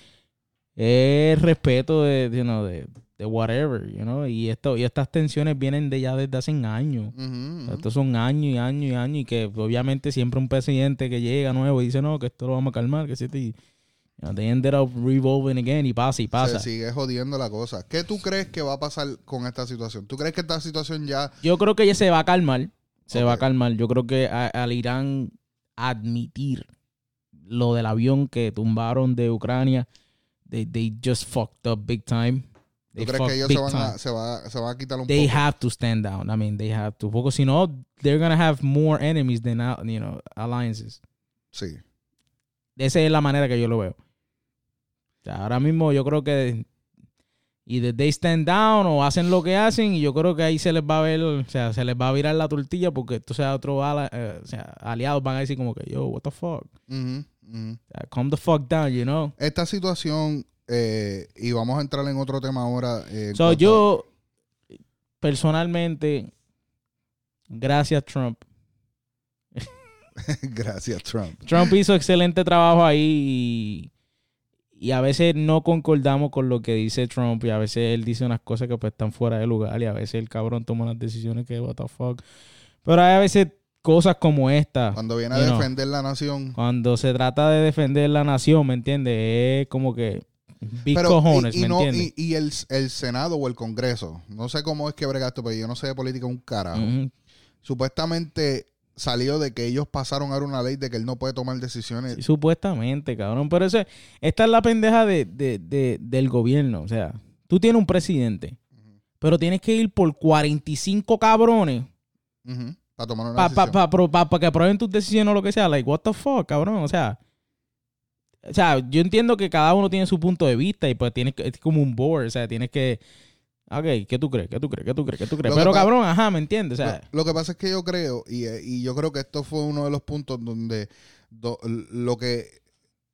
es respeto de, you know, de, de whatever, you know. Y, esto, y estas tensiones vienen de ya desde hace años. Ujú, O sea, ujú. estos son años y años y años y que obviamente siempre un presidente que llega nuevo y dice, no, que esto lo vamos a calmar, que si te... you know, they ended up revolving again y pasa y pasa. Se sigue jodiendo la cosa. ¿Qué tú crees que va a pasar con esta situación? ¿Tú crees que esta situación ya... Yo creo que ya se va a calmar. Se va a calmar. Yo creo que a- al Irán admitir lo del avión que tumbaron de Ucrania, they, they just fucked up big time. ¿Tú They crees fucked que ellos se van, a, se, va, se van a quitar un They poco? have to stand down. I mean, they have to. Porque si no, they're gonna have more enemies than, you know, alliances. Sí. Esa es la manera que yo lo veo. O sea, ahora mismo yo creo que y they stand down o hacen lo que hacen y yo creo que ahí se les va a ver, o sea, se les va a virar la tortilla porque entonces a otros eh, o sea, aliados van a decir como que, yo, what the fuck, calm the fuck down, you know. Esta situación, eh, y vamos a entrar en otro tema ahora. eh, So, yo personalmente, gracias Trump. Gracias, Trump. Trump hizo excelente trabajo ahí y, y a veces no concordamos con lo que dice Trump y a veces él dice unas cosas que pues están fuera de lugar y a veces el cabrón toma unas decisiones que what the fuck. Pero hay a veces cosas como esta Cuando viene a know. defender la nación. cuando se trata de defender la nación, ¿me entiendes? Es como que big Pero, cojones, y, y ¿me no- entiendes? y- y el, el Senado o el Congreso, no sé cómo es que brega esto, pero yo no sé de política un carajo. Supuestamente salió de que ellos pasaron ahora una ley de que él no puede tomar decisiones. Sí, supuestamente, cabrón. Pero eso, esta es la pendeja de, de- de- del gobierno. O sea, tú tienes un presidente, pero tienes que ir por 45 cabrones Ujú, para tomar una para decisión. que aprueben tus decisiones o lo que sea. Like, what the fuck, cabrón. O sea, o sea, yo entiendo que cada uno tiene su punto de vista y pues tienes que, es como un board. O sea, tienes que. Ok, ¿qué tú crees? ¿Qué tú crees? ¿Qué tú crees? ¿Qué tú crees? Lo Pero cabrón, ajá, ¿me entiendes? O sea, lo, lo que pasa es que yo creo, y, eh, y yo creo que esto fue uno de los puntos donde do- lo que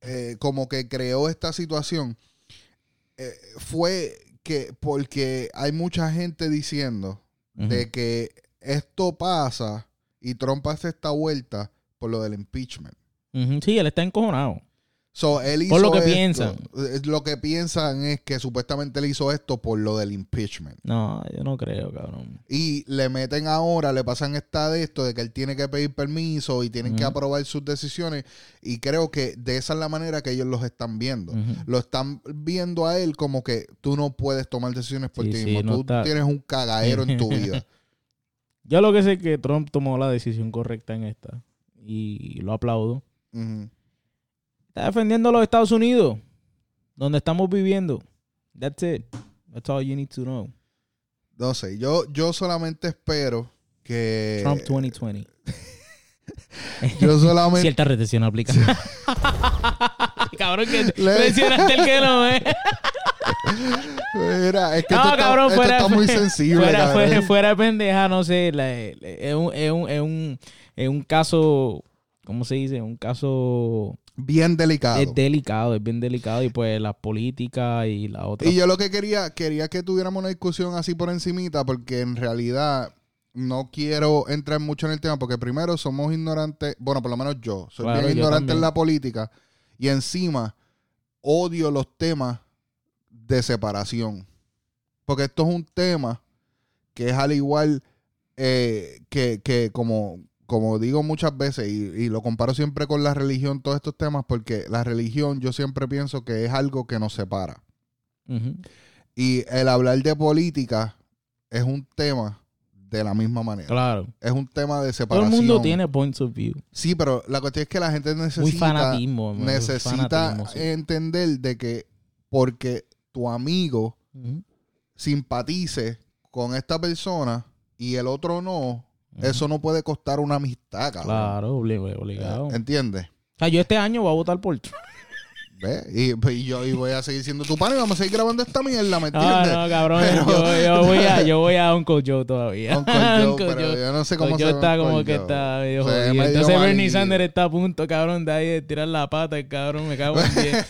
eh, como que creó esta situación eh, fue que porque hay mucha gente diciendo de que esto pasa y Trump hace esta vuelta por lo del impeachment. Sí, él está encojonado. So, él hizo Por lo que esto, piensan. Lo que piensan es que supuestamente él hizo esto por lo del impeachment. No, yo no creo, cabrón. Y le meten ahora, le pasan esta de esto, de que él tiene que pedir permiso y tienen que aprobar sus decisiones. Y creo que de esa es la manera que ellos los están viendo. Lo están viendo a él como que tú no puedes tomar decisiones por Sí, ti sí, mismo. no tú está- tienes un cagadero en tu vida. Yo lo que sé es que Trump tomó la decisión correcta en esta. Y lo aplaudo. Está defendiendo a los Estados Unidos. Donde estamos viviendo. That's it. That's all you need to know. No sé, yo, yo solamente espero que... Trump 2020. Yo solamente... Cierta retención aplica. Cabrón, que Le- mencionaste el que no, ¿eh? Mira, es que No, esto, está- cabrón, esto fuera, está muy sensible. fuera, fuera, fuera de pendeja, no sé. la- es, un, es, un, es, un, es un caso, ¿cómo se dice? Un caso Bien delicado. es delicado, es bien delicado. Y pues la política y la otra. Y yo lo que quería, quería que tuviéramos una discusión así por encimita, porque en realidad no quiero entrar mucho en el tema, porque primero somos ignorantes, bueno, por lo menos yo, soy Claro, bien ignorante en la política, y encima odio los temas de separación. Porque esto es un tema que es al igual eh, que, que como, como digo muchas veces, y, y lo comparo siempre con la religión, todos estos temas, porque la religión yo siempre pienso que es algo que nos separa. Y el hablar de política es un tema de la misma manera. Claro. Es un tema de Todo separación. el mundo tiene points of view. Sí, pero la cuestión es que la gente Muy necesita, fanatismo. muy necesita fanatismo, sí. entender de que porque tu amigo simpatice con esta persona y el otro no, Eso no puede costar una amistad, cabrón. Claro, obli- obligado. ¿Entiendes? O sea, yo este año voy a votar por. ¿Ves? Y, y yo y voy a seguir siendo tu pana y vamos a seguir grabando esta mierda, ¿me No, entiendes? no, cabrón. Pero- Yo, yo voy a, yo voy a Uncle Joe todavía. Uncle Joe, Uncle pero Joe. yo no sé Uncle cómo Joe se está como Uncle que Joe. está medio Entonces Bernie. Sanders está a punto, cabrón, de ahí de tirar la pata, el cabrón, me cago en 10.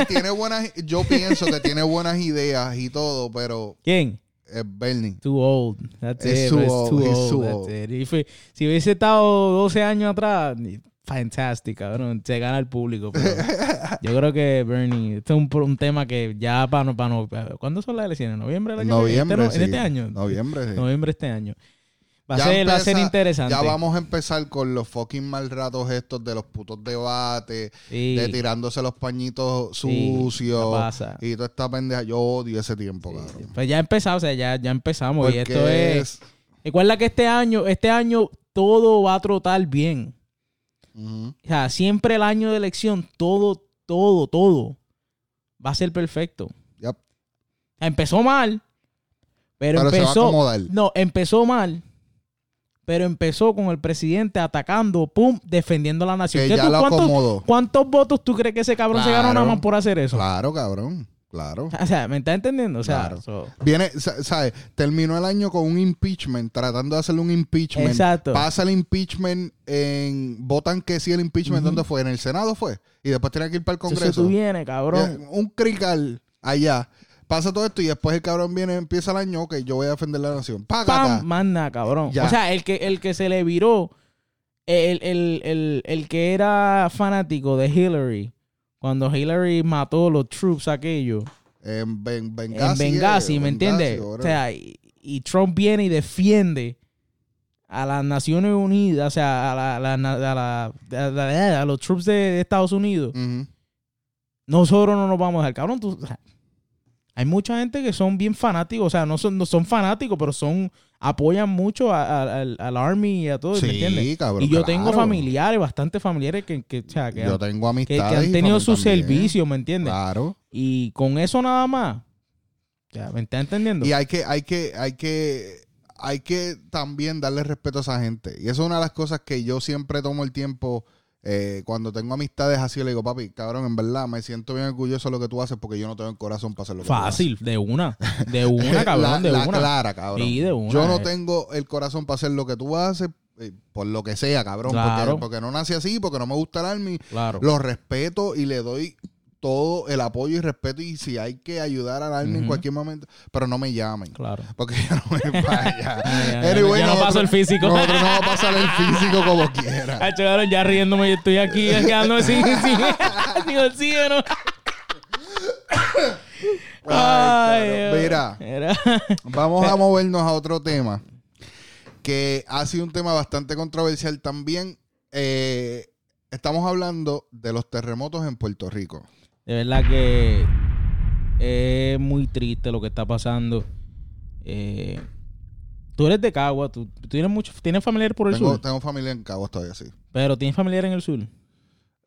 y tiene buenas, yo pienso que tiene buenas ideas y todo, pero ¿Quién? Es Bernie. Too old. That's It's it. too old. too He's old. too That's old. it. Y fue- si hubiese estado 12 años atrás, fantástico, cabrón. Se gana el público. Pero yo creo que Bernie, este es un, un tema que ya para no, para no. ¿Cuándo son las elecciones? ¿Noviembre? del año? Noviembre, Este no- sí. ¿En este año? Noviembre, sí. Noviembre este año. Va a, ser, va a ser empieza- interesante. Ya vamos a empezar con los fucking mal ratos estos de los putos debates, Sí, de tirándose los pañitos Sí, sucios pasa. y toda esta pendeja. Yo odio ese tiempo, sí. cabrón. Pues ya empezamos, o sea, ya, ya empezamos. y esto es... Recuerda que este año, este año todo va a trotar bien. O sea, siempre el año de elección, todo, todo, todo va a ser perfecto. Yep. Empezó mal, pero, Pero se va a empezó. no, empezó mal, pero empezó con el presidente atacando, pum, defendiendo a la nación. Que ¿Qué ya tú- lo cuántos, acomodó. cuántos votos tú crees que ese cabrón se ganó nada más por hacer eso? Claro, cabrón. Claro. O sea, ¿me está entendiendo? O sea, Claro. so- Viene, sa- ¿sabes? Terminó el año con un impeachment, tratando de hacerle un impeachment. exacto. Pasa el impeachment en. Votan que sí el impeachment. ¿dónde fue? En el Senado fue. Y después tiene que ir para el Congreso. tú vienes, cabrón. Un crical allá. Pasa todo esto y después el cabrón viene, empieza el año, ok, yo voy a defender la nación. Págata. ¡Pam! Manda, cabrón. Ya. O sea, el que, el que se le viró, el, el, el, el que era fanático de Hillary, cuando Hillary mató los troops aquellos En Ben- Benghazi. en Benghazi, eh, ¿me entiendes? O sea, y, y Trump viene y defiende a las Naciones Unidas, o sea, a, la, la- a, la- a a los troops de, de Estados Unidos. Ujú. Nosotros no nos vamos a dejar. Cabrón, tú- hay mucha gente que son bien fanáticos, o sea, no son, no son fanáticos, pero son apoyan mucho a- a- al, al Army y a todo, ¿me entiendes? Cabrón. Y yo tengo familiares, bastantes familiares que, que, o sea, que, Yo han, tengo que- amistades. que han tenido su también. servicio, ¿me entiendes? Claro. Y con eso nada más, ya, ¿me estás entendiendo? Y hay que, hay que, hay que, hay que también darle respeto a esa gente. Y eso es una de las cosas que yo siempre tomo el tiempo eh, cuando tengo amistades así. Le digo, papi, cabrón, en verdad me siento bien orgulloso de lo que tú haces porque yo no tengo el corazón para hacer lo que tú haces. Fácil, de una, de una, cabrón, la, de la una. clara, cabrón. Sí, de una, Yo no eh. tengo el corazón para hacer lo que tú haces eh, por lo que sea, cabrón. Claro. Porque, porque no nací así, porque no me gusta el army. Claro. Lo respeto y le doy todo el apoyo y respeto. Y si hay que ayudar al army en Ujú. cualquier momento, pero no me llamen. Claro. Porque yo no me vaya. Ya, ya, Anyway, no nosotros- paso el físico. Nosotros no vamos a pasar el físico como quiera. Ah, ya riéndome, yo estoy aquí quedándome sin, sin, sin oxígeno. Ay. Mira, vamos a movernos a otro tema que ha sido un tema bastante controversial también. Eh, estamos hablando de los terremotos en Puerto Rico. De verdad que es muy triste lo que está pasando. Eh, tú eres de Cagua, tú, tú tienes mucho, tienes familiar por el Tengo, sur, tengo familia en Caguas todavía, sí. pero tienes familiar en el sur.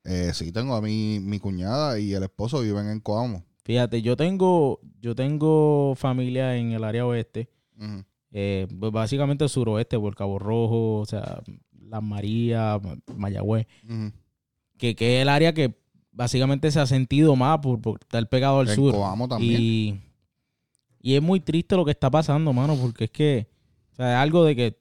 Eh, sí, tengo a mi, mi cuñada y el esposo viven en Coamo. Fíjate, yo tengo, yo tengo familia en el área oeste, eh, pues básicamente el suroeste, por Cabo Rojo, o sea, Las Marías, Ma- Mayagüez, que, que es el área que básicamente se ha sentido más por, por estar pegado al En sur. También. Y Y es muy triste lo que está pasando, mano, porque es que, o sea, es algo de que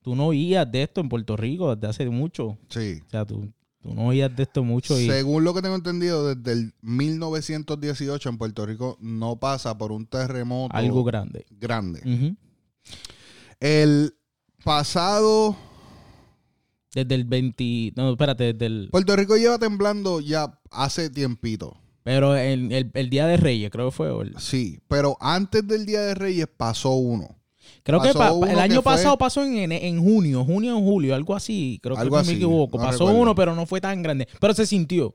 tú no oías de esto en Puerto Rico desde hace mucho. Sí. O sea, tú, tú no oías de esto mucho y Según lo que tengo entendido, desde el 1918 en Puerto Rico no pasa por un terremoto algo grande. grande. El pasado... Desde el 20, no, espérate, desde el, Puerto Rico lleva temblando ya hace tiempito. pero el, el, el Día de Reyes creo que fue. o el- Sí, pero antes del Día de Reyes pasó uno. creo que pa- el que año fue- pasado pasó en, en, en junio, junio o julio, algo así, creo Algo que así, me equivoco. no pasó recuerdo. uno, pero no fue tan grande, pero se sintió.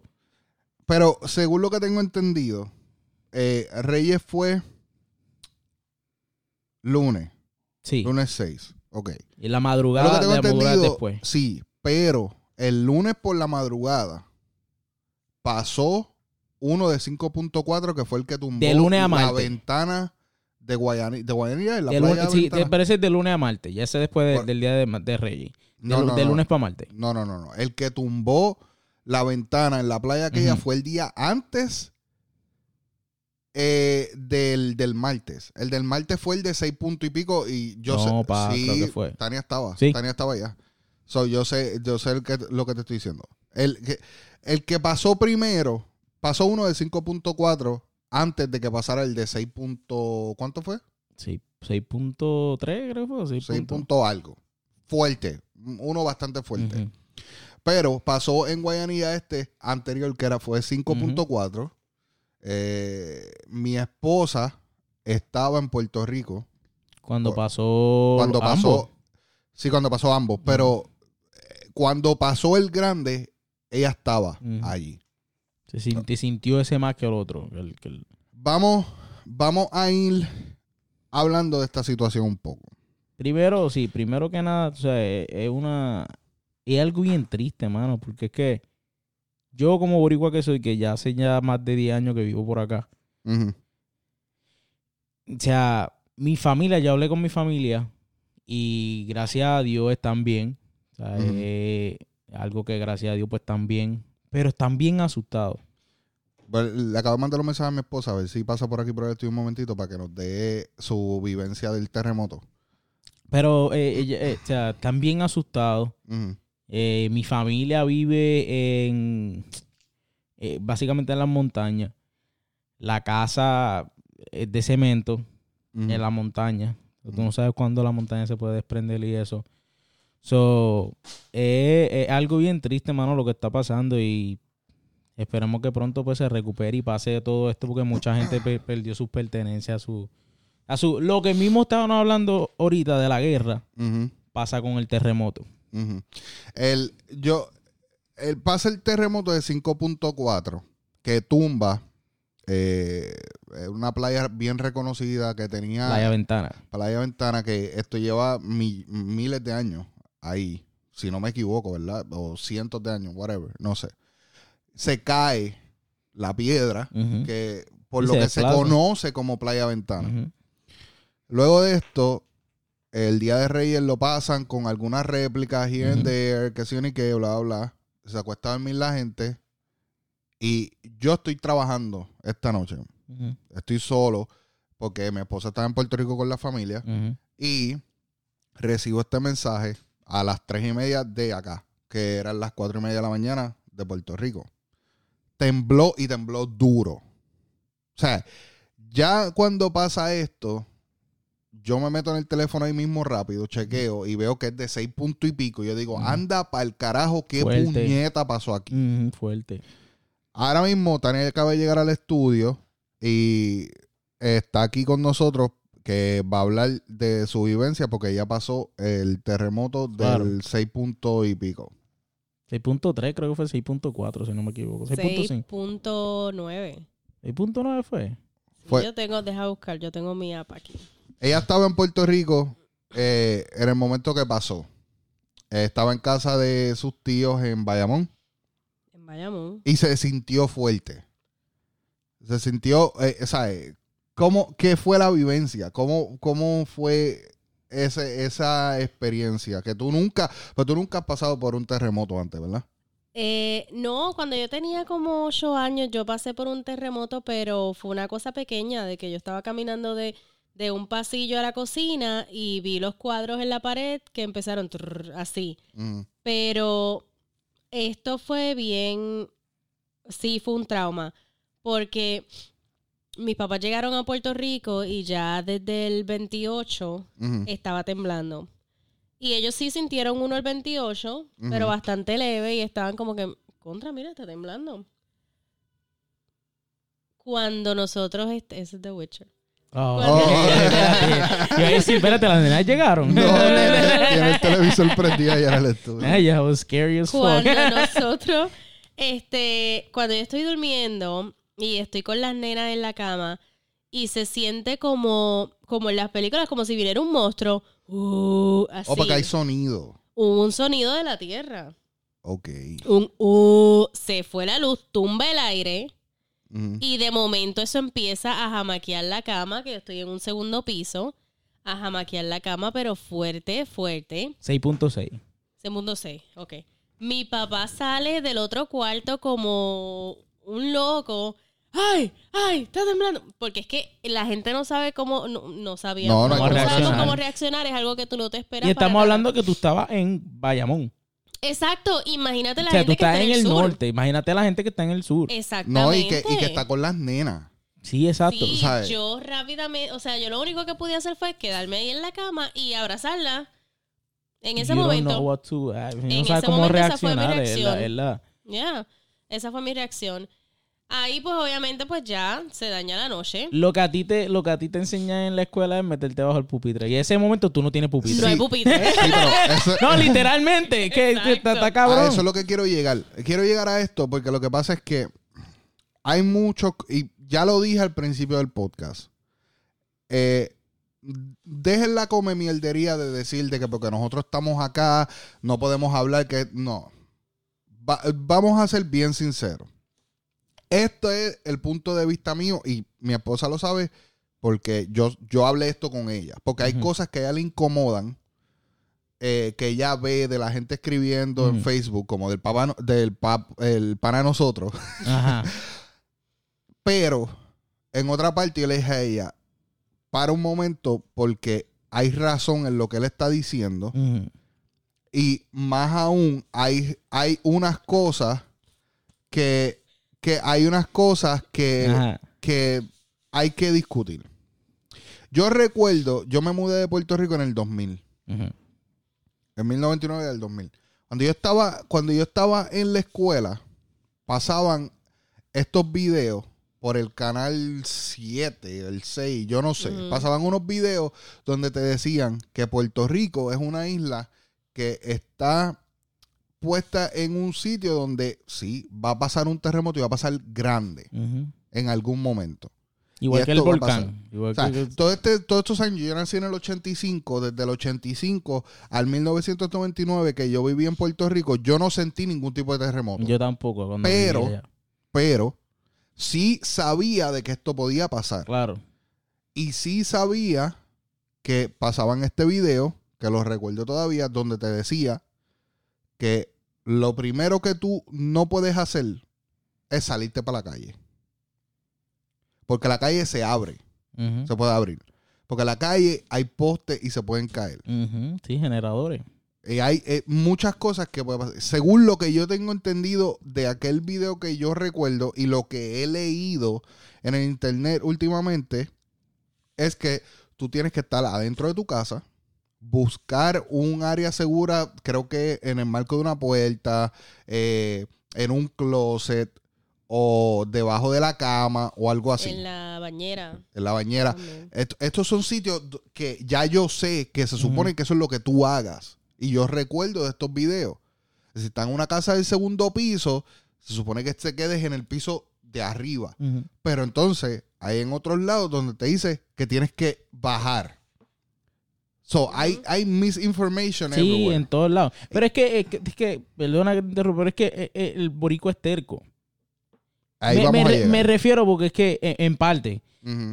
Pero según lo que tengo entendido, eh, Reyes fue lunes, Sí. lunes 6. Ok. Y la madrugada, la madrugada después. sí, pero el lunes por la madrugada pasó uno de 5.4 que fue el que tumbó De lunes a la ventana de Guayanilla, de Guayanilla en la De playa lunes- de sí, ese es de lunes a martes, ya ese después de- Bueno. del Día de, de Reyes. No, no, de no. lunes para martes. No, no, no, no. El que tumbó la ventana en la playa aquella fue el día antes eh, del, del martes. El del martes fue el de seis puntos y pico y yo No, sé. pa, sí, creo que fue. Tania estaba. Sí. Tania estaba allá. So, yo sé, yo sé el que- lo que te estoy diciendo. El que, el que pasó primero, pasó uno de 5.4 antes de que pasara el de 6. punto- ¿Cuánto fue? Sí, 6.3 creo que fue. 6 6 puntos. punto algo. Fuerte. Uno bastante fuerte. Pero pasó en Guayanilla este anterior, que era fue 5.4. Eh, mi esposa estaba en Puerto Rico Cuando Cu- pasó. cuando pasó. ambos. Sí, cuando pasó ambos. Pero cuando pasó el grande, ella estaba Ujú. allí. Se sinti- sintió ese más que el otro. que el- que el- Vamos, vamos a ir hablando de esta situación un poco. Primero, sí, primero que nada, o sea, es, es una. Es algo bien triste, mano, porque es que yo, como boricua que soy, que ya hace ya más de 10 años que vivo por acá, o sea, mi familia, ya hablé con mi familia y gracias a Dios están bien. Sea, es algo que gracias a Dios pues están bien, pero están bien asustados. Bueno, le acabo de mandar un mensaje a mi esposa a ver si pasa por aquí por el estudio un momentito para que nos dé su vivencia del terremoto. Pero, eh, eh, o sea, están bien asustados. Eh, mi familia vive en, eh, básicamente en las montañas. La casa es de cemento en la montaña. Tú no sabes cuándo la montaña se puede desprender y eso. So, es, es algo bien triste, mano, lo que está pasando y esperemos que pronto pues se recupere y pase todo esto porque mucha gente pe- perdió sus pertenencias, a su, a su, lo que mismo estaban hablando ahorita de la guerra pasa con el terremoto. El, yo, el, pasa el terremoto de 5.4 que tumba eh, una playa bien reconocida que tenía Playa Ventana. Playa Ventana, que esto lleva mi- miles de años ahí, si no me equivoco, ¿verdad? O cientos de años, whatever, no sé. Se cae la piedra, que por Y lo se que se conoce como Playa Ventana. Luego de esto, el Día de Reyes lo pasan con algunas réplicas here and Ujú. there, que sí ni qué, bla, bla, bla. Se acuesta a dormir la gente. Y yo estoy trabajando esta noche. Estoy solo porque mi esposa está en Puerto Rico con la familia. Y recibo este mensaje a las tres y media de acá, que eran las cuatro y media de la mañana de Puerto Rico. Tembló y tembló duro. O sea, ya cuando pasa esto, yo me meto en el teléfono ahí mismo rápido, chequeo y veo que es de seis puntos y pico. Yo digo, Ujú. anda para el carajo, qué Fuerte. puñeta pasó aquí. Fuerte. Ahora mismo Tania acaba de llegar al estudio y está aquí con nosotros que va a hablar de su vivencia porque ella pasó el terremoto del Claro. 6 puntos y pico. 6.3 creo que fue 6.4 si no me equivoco. 6.5. 6.9. 6.9 fue. Fue- Yo tengo, deja buscar, yo tengo mi app aquí. Ella estaba en Puerto Rico eh, en el momento que pasó. Eh, estaba en casa de sus tíos en Bayamón En Bayamón. y se sintió fuerte. Se sintió, eh, ¿sabes? ¿Cómo, ¿Qué fue la vivencia? ¿Cómo, cómo fue ese, esa experiencia? Que tú nunca, pues tú nunca has pasado por un terremoto antes, ¿verdad? Eh, no, cuando yo tenía como ocho años, yo pasé por un terremoto, pero fue una cosa pequeña, de que yo estaba caminando de, de un pasillo a la cocina y vi los cuadros en la pared que empezaron trrr, así. Mm. Pero esto fue bien, sí, fue un trauma, porque mis papás llegaron a Puerto Rico y ya desde el 28 Ujú. estaba temblando. Y ellos sí sintieron uno el 28, Ujú. pero bastante leve y estaban como que, contra, mira, está temblando. Cuando nosotros, est- ese es The Witcher. Oh. Iba a decir, espérate, las nenas llegaron. No, nene, tiene el televisor prendido allá en el estudio. Ay, ya, was scary as fuck. Cuando nosotros, este, cuando yo estoy durmiendo y estoy con las nenas en la cama y se siente como, como en las películas, como si viniera un monstruo, uh, así. O porque hay sonido. Hubo un sonido de la tierra. Ok. Un uh, se fue la luz, tumba el aire. Y de momento eso empieza a jamaquear la cama, que yo estoy en un segundo piso, a jamaquear la cama, pero fuerte, fuerte. 6.6. Segundo 6, ok. Mi papá sale del otro cuarto como un loco. ¡Ay! ¡Ay! ¡Está temblando! Porque es que la gente no sabe cómo... No, no sabía. No, no cómo sabemos reaccionar. cómo reaccionar. Es algo que tú no te esperas. Y estamos nada. hablando que tú estabas en Bayamón. Exacto. Imagínate la O sea, tú gente que estás está en el sur. norte. Imagínate la gente que está en el sur. Exactamente. No, y que, y que está con las nenas. Sí, exacto. Sí, ¿sabes? yo rápidamente, o sea, yo lo único que pude hacer fue quedarme ahí en la cama y abrazarla en ese You don't momento. know what to- ah, no En sabes ese cómo momento esa fue mi reaccionar. es la- reacción. es la- Ya, esa fue mi reacción. Ahí pues obviamente pues ya se daña la noche. Lo que a ti te, lo que a ti te enseñan en la escuela es meterte bajo el pupitre. Y en ese momento tú no tienes pupitre. No hay pupitre. Sí, pero eso, No, literalmente. que, Exacto. está, está a eso es lo que quiero llegar. Quiero llegar a esto porque lo que pasa es que hay mucho, y ya lo dije al principio del podcast, eh, dejen la come mierdería de decir de que porque nosotros estamos acá no podemos hablar que no. Va- vamos a ser bien sinceros. Este es el punto de vista mío y mi esposa lo sabe porque yo, yo hablé esto con ella. Porque hay cosas que a ella le incomodan eh, que ella ve de la gente escribiendo en. Facebook, como del papá, del pap, el para nosotros. Ajá. Pero en otra parte yo le dije a ella, para un momento porque hay razón en lo que él está diciendo. Y más aún, hay, hay unas cosas que, que hay unas cosas que, Ajá. que hay que discutir. Yo recuerdo, yo me mudé de Puerto Rico en el 2000, Ujú. en 1999 del 2000. Cuando yo estaba, cuando yo estaba en la escuela, pasaban estos videos por el canal 7, el 6, yo no sé. Pasaban unos videos donde te decían que Puerto Rico es una isla que está puesta en un sitio donde sí, va a pasar un terremoto y va a pasar grande en algún momento. Igual que el volcán. Igual O sea, que- todo este, todos estos años, yo nací en el 85, desde el 85 al 1999 que yo viví en Puerto Rico, yo no sentí ningún tipo de terremoto. yo tampoco. cuando Pero- allá. pero sí sabía de que esto podía pasar. Claro. Y sí sabía que pasaban este video, que lo recuerdo todavía, donde te decía que lo primero que tú no puedes hacer es salirte para la calle. Porque la calle se abre, se puede abrir. Porque en la calle hay postes y se pueden caer. Sí, generadores. Y hay eh, muchas cosas que pueden pasar. Según lo que yo tengo entendido de aquel video que yo recuerdo y lo que he leído en el internet últimamente, es que tú tienes que estar adentro de tu casa, buscar un área segura, creo que en el marco de una puerta, eh, en un closet o debajo de la cama o algo así, En la bañera. en la bañera. Est- estos son sitios que ya yo sé que se supone que eso es lo que tú hagas. Y yo recuerdo de estos videos. Si estás en una casa del segundo piso, se supone que te quedes en el piso de arriba. Pero entonces hay en otros lados donde te dice que tienes que bajar. So, hay, hay misinformation Sí, everywhere. en todos lados. Pero es que, es que, es que, perdona que te interrumpa, pero es que eh, eh, el borico es terco. Ahí me, vamos me a re- llegar. me refiero porque es que, en, parte,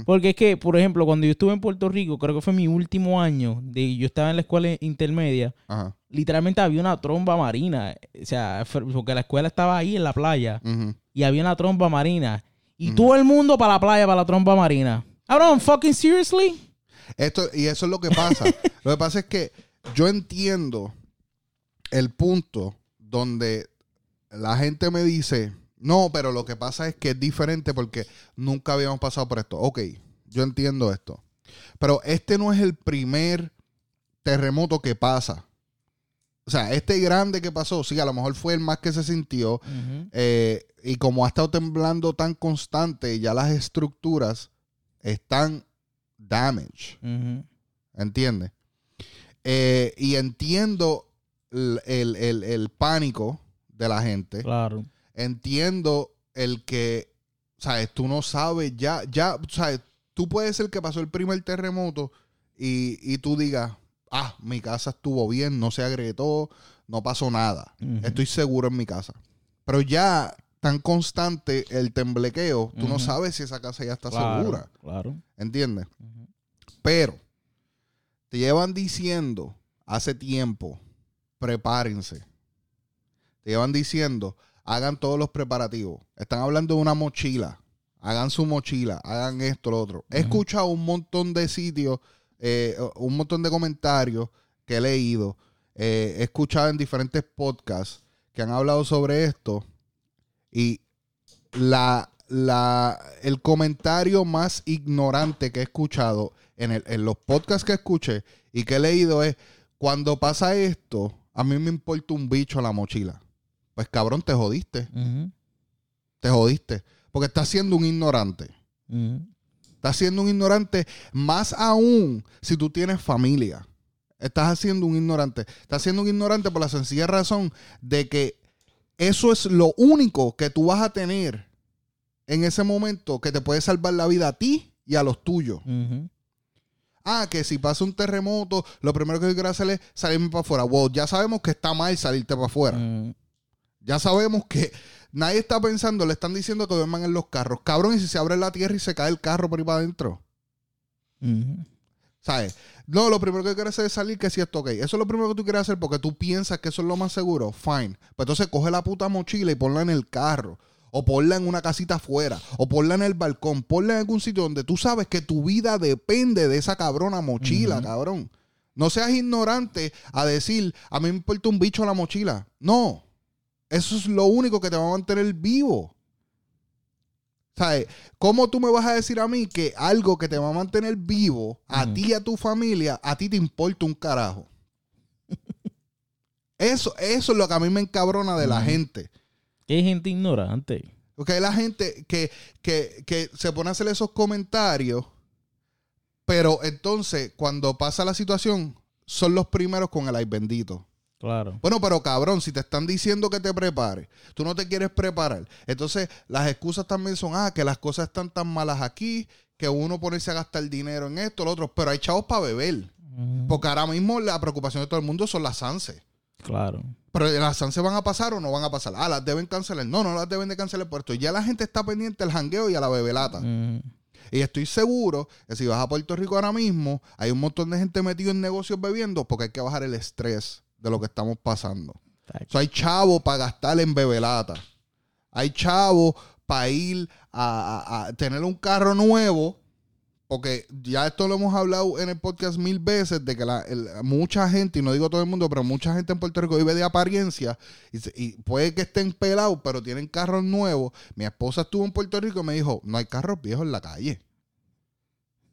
porque es que, por ejemplo, cuando yo estuve en Puerto Rico, creo que fue mi último año, de yo estaba en la escuela intermedia, Ajá. literalmente había una tromba marina. O sea, porque la escuela estaba ahí en la playa Ujú. y había una tromba marina. Y Ujú. todo el mundo para la playa, para la tromba marina. Cabrón, fucking seriously? Esto, y eso es lo que pasa. lo que pasa es que yo entiendo el punto donde la gente me dice, no, pero lo que pasa es que es diferente porque nunca habíamos pasado por esto. Ok, yo entiendo esto. Pero este no es el primer terremoto que pasa. O sea, este grande que pasó, sí, a lo mejor fue el más que se sintió. Eh, y como ha estado temblando tan constante, ya las estructuras están damaged. Ujú. ¿Entiendes? Eh, y entiendo el, el- el- el pánico de la gente. Claro. Entiendo el que, ¿sabes? Tú no sabes ya, ya, ¿sabes? Tú puedes ser que pasó el primer terremoto y, y tú digas, ah, mi casa estuvo bien, no se agrietó, no pasó nada. Estoy seguro en mi casa. Pero ya tan constante el temblequeo, tú no sabes si esa casa ya está Claro, segura. Claro. ¿Entiendes? Pero te llevan diciendo hace tiempo, prepárense. Te llevan diciendo, hagan todos los preparativos. Están hablando de una mochila. Hagan su mochila, hagan esto, lo otro. He escuchado un montón de sitios, eh, un montón de comentarios que he leído. eh, he escuchado en diferentes podcasts que han hablado sobre esto. Y la, la, el comentario más ignorante que he escuchado en, el- en los podcasts que escuché y que he leído es, cuando pasa esto, a mí me importa un bicho la mochila. Pues cabrón, te jodiste, te jodiste. Porque estás siendo un ignorante. Estás siendo un ignorante más aún si tú tienes familia. Estás haciendo un ignorante. Estás siendo un ignorante por la sencilla razón de que eso es lo único que tú vas a tener en ese momento que te puede salvar la vida a ti y a los tuyos. Ah, que si pasa un terremoto, lo primero que yo quiero hacer es salirme para afuera. Wow, ya sabemos que está mal salirte para afuera. Ujú. Ya sabemos que nadie está pensando, le están diciendo que duerman en los carros. Cabrón, y si se abre la tierra y se cae el carro por ahí para adentro. ¿Sabes? No, lo primero que quieres hacer es salir, que si esto, ok. Eso es lo primero que tú quieres hacer porque tú piensas que eso es lo más seguro. Fine. Pues entonces coge la puta mochila y ponla en el carro. O ponla en una casita afuera. O ponla en el balcón. Ponla en algún sitio donde tú sabes que tu vida depende de esa cabrona mochila, cabrón. No seas ignorante a decir, a mí me importa un bicho la mochila. No. Eso es lo único que te va a mantener vivo. ¿Sabes? ¿Cómo tú me vas a decir a mí que algo que te va a mantener vivo, a ti y a tu familia, a ti te importa un carajo? Eso, eso es lo que a mí me encabrona de la gente. Que hay gente ignorante. Porque hay la gente que, que, que se pone a hacer esos comentarios, pero entonces cuando pasa la situación, son los primeros con el ay bendito. Claro. Bueno, pero cabrón, si te están diciendo que te prepares, tú no te quieres preparar. Entonces, las excusas también son, ah, que las cosas están tan malas aquí, que uno ponerse a gastar dinero en esto, lo otro. Pero hay chavos para beber. Porque ahora mismo la preocupación de todo el mundo son las SANSE. Claro. Pero las SANSE van a pasar o no van a pasar. Ah, las deben cancelar. No, no las deben de cancelar por esto. Ya la gente está pendiente al jangueo y a la bebelata. Y estoy seguro que si vas a Puerto Rico ahora mismo, hay un montón de gente metido en negocios bebiendo porque hay que bajar el estrés de lo que estamos pasando. Hay chavo para gastar en bebelata. Hay chavo para ir a, a- a tener un carro nuevo. Porque ya esto lo hemos hablado en el podcast mil veces, de que la, el- mucha gente, y no digo todo el mundo, pero mucha gente en Puerto Rico vive de apariencia y, puede que estén pelados, pero tienen carros nuevos. Mi esposa estuvo en Puerto Rico y me dijo, no hay carros viejos en la calle.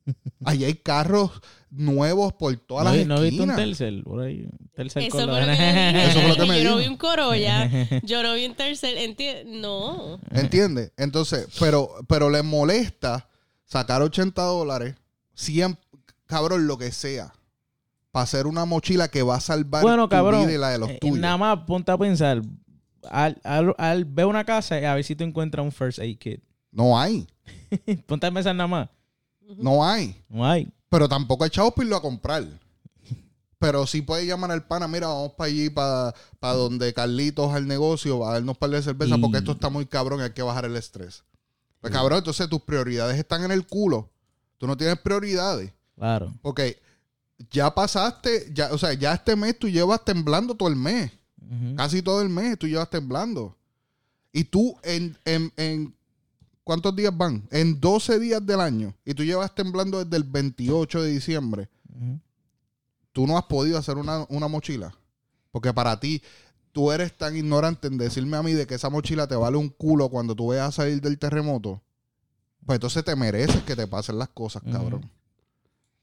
Allí hay carros nuevos por todas ¿No, las vi- ¿No viste un esquinas. Telcel por ahí? Telcel Eso fue lo que yo dije. Eso fue lo que me Yo no vi un Corolla, yo no vi un Tercel. enti- No. ¿Entiendes? Entonces, pero, pero le molesta sacar 80 dólares, 100, cabrón, lo que sea, para hacer una mochila que va a salvar Bueno, tu cabrón. vida y la de los eh, tuyos. Nada más ponte a pensar. Al, al, al ver una casa, a ver si tú encuentras un first aid kit. No hay, ponte a pensar nada más. no hay. No hay. Pero tampoco hay chavos para irlo a comprar. Pero sí puedes llamar al pana, mira, vamos para allí, para donde Carlitos al negocio, a darnos par de cerveza, Y- porque esto está muy cabrón y hay que bajar el estrés. Pues cabrón, entonces tus prioridades están en el culo. Tú no tienes prioridades. Claro. Porque ya pasaste, ya, o sea, ya este mes tú llevas temblando todo el mes. Casi todo el mes tú llevas temblando. Y tú en, en, en ¿cuántos días van? En 12 días del año. Y tú llevas temblando desde el 28 de diciembre. Tú no has podido hacer una, una mochila. Porque para ti, tú eres tan ignorante en decirme a mí de que esa mochila te vale un culo cuando tú vayas a salir del terremoto. Pues entonces te mereces que te pasen las cosas, cabrón.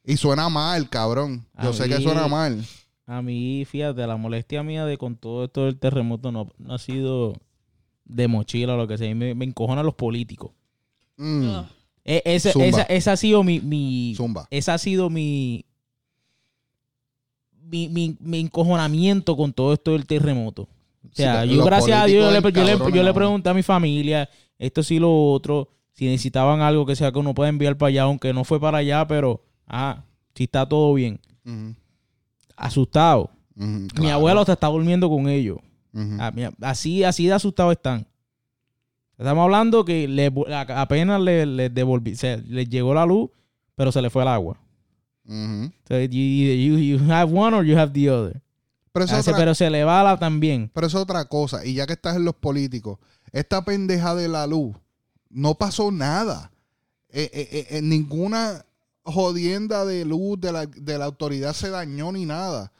Y suena mal, cabrón. Yo A sé que suena mal. A mí, fíjate, la molestia mía de con todo esto del terremoto no, no ha sido de mochila o lo que sea. Me, me encojonan los políticos. Mm. E- esa, Zumba. esa, esa ha sido mi, mi Zumba. esa ha sido mi, mi, mi, mi encojonamiento con todo esto del terremoto. O sea, Sí, yo gracias a Dios yo le, yo le- yo pregunté a mi familia, esto sí lo otro, si necesitaban algo que sea que uno pueda enviar para allá, aunque no fue para allá, pero ah, si está todo bien. Asustado. Mi claro. abuelo se está durmiendo con ellos. Ah, Así, así de asustados están. Estamos hablando que le, apenas le, le devolví, se, les llegó la luz, pero se le fue el agua. Ujú. So, you, you, you have one or you have the other. Pero eso Ah, es se- otra- pero se le va la también. pero es otra cosa. Y ya que estás en los políticos, esta pendeja de la luz, no pasó nada. Eh, eh, eh, eh, ninguna jodienda de luz de la, de la autoridad se dañó ni nada.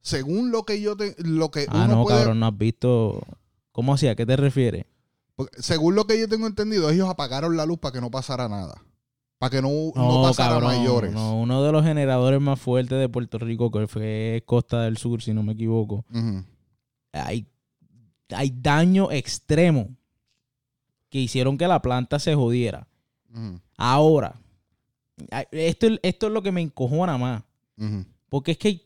Según lo que yo te, lo que Ah, uno no, puede, cabrón, no has visto. ¿Cómo así? ¿A qué te refieres? porque según lo que yo tengo entendido, ellos apagaron la luz para que no pasara nada. Para que no, no No, pasara cabrón. mayores. No, uno de los generadores más fuertes de Puerto Rico, que fue Costa del Sur, si no me equivoco. Hay, hay daño extremo que hicieron que la planta se jodiera. Ahora, esto, esto es lo que me encojona más. Porque es que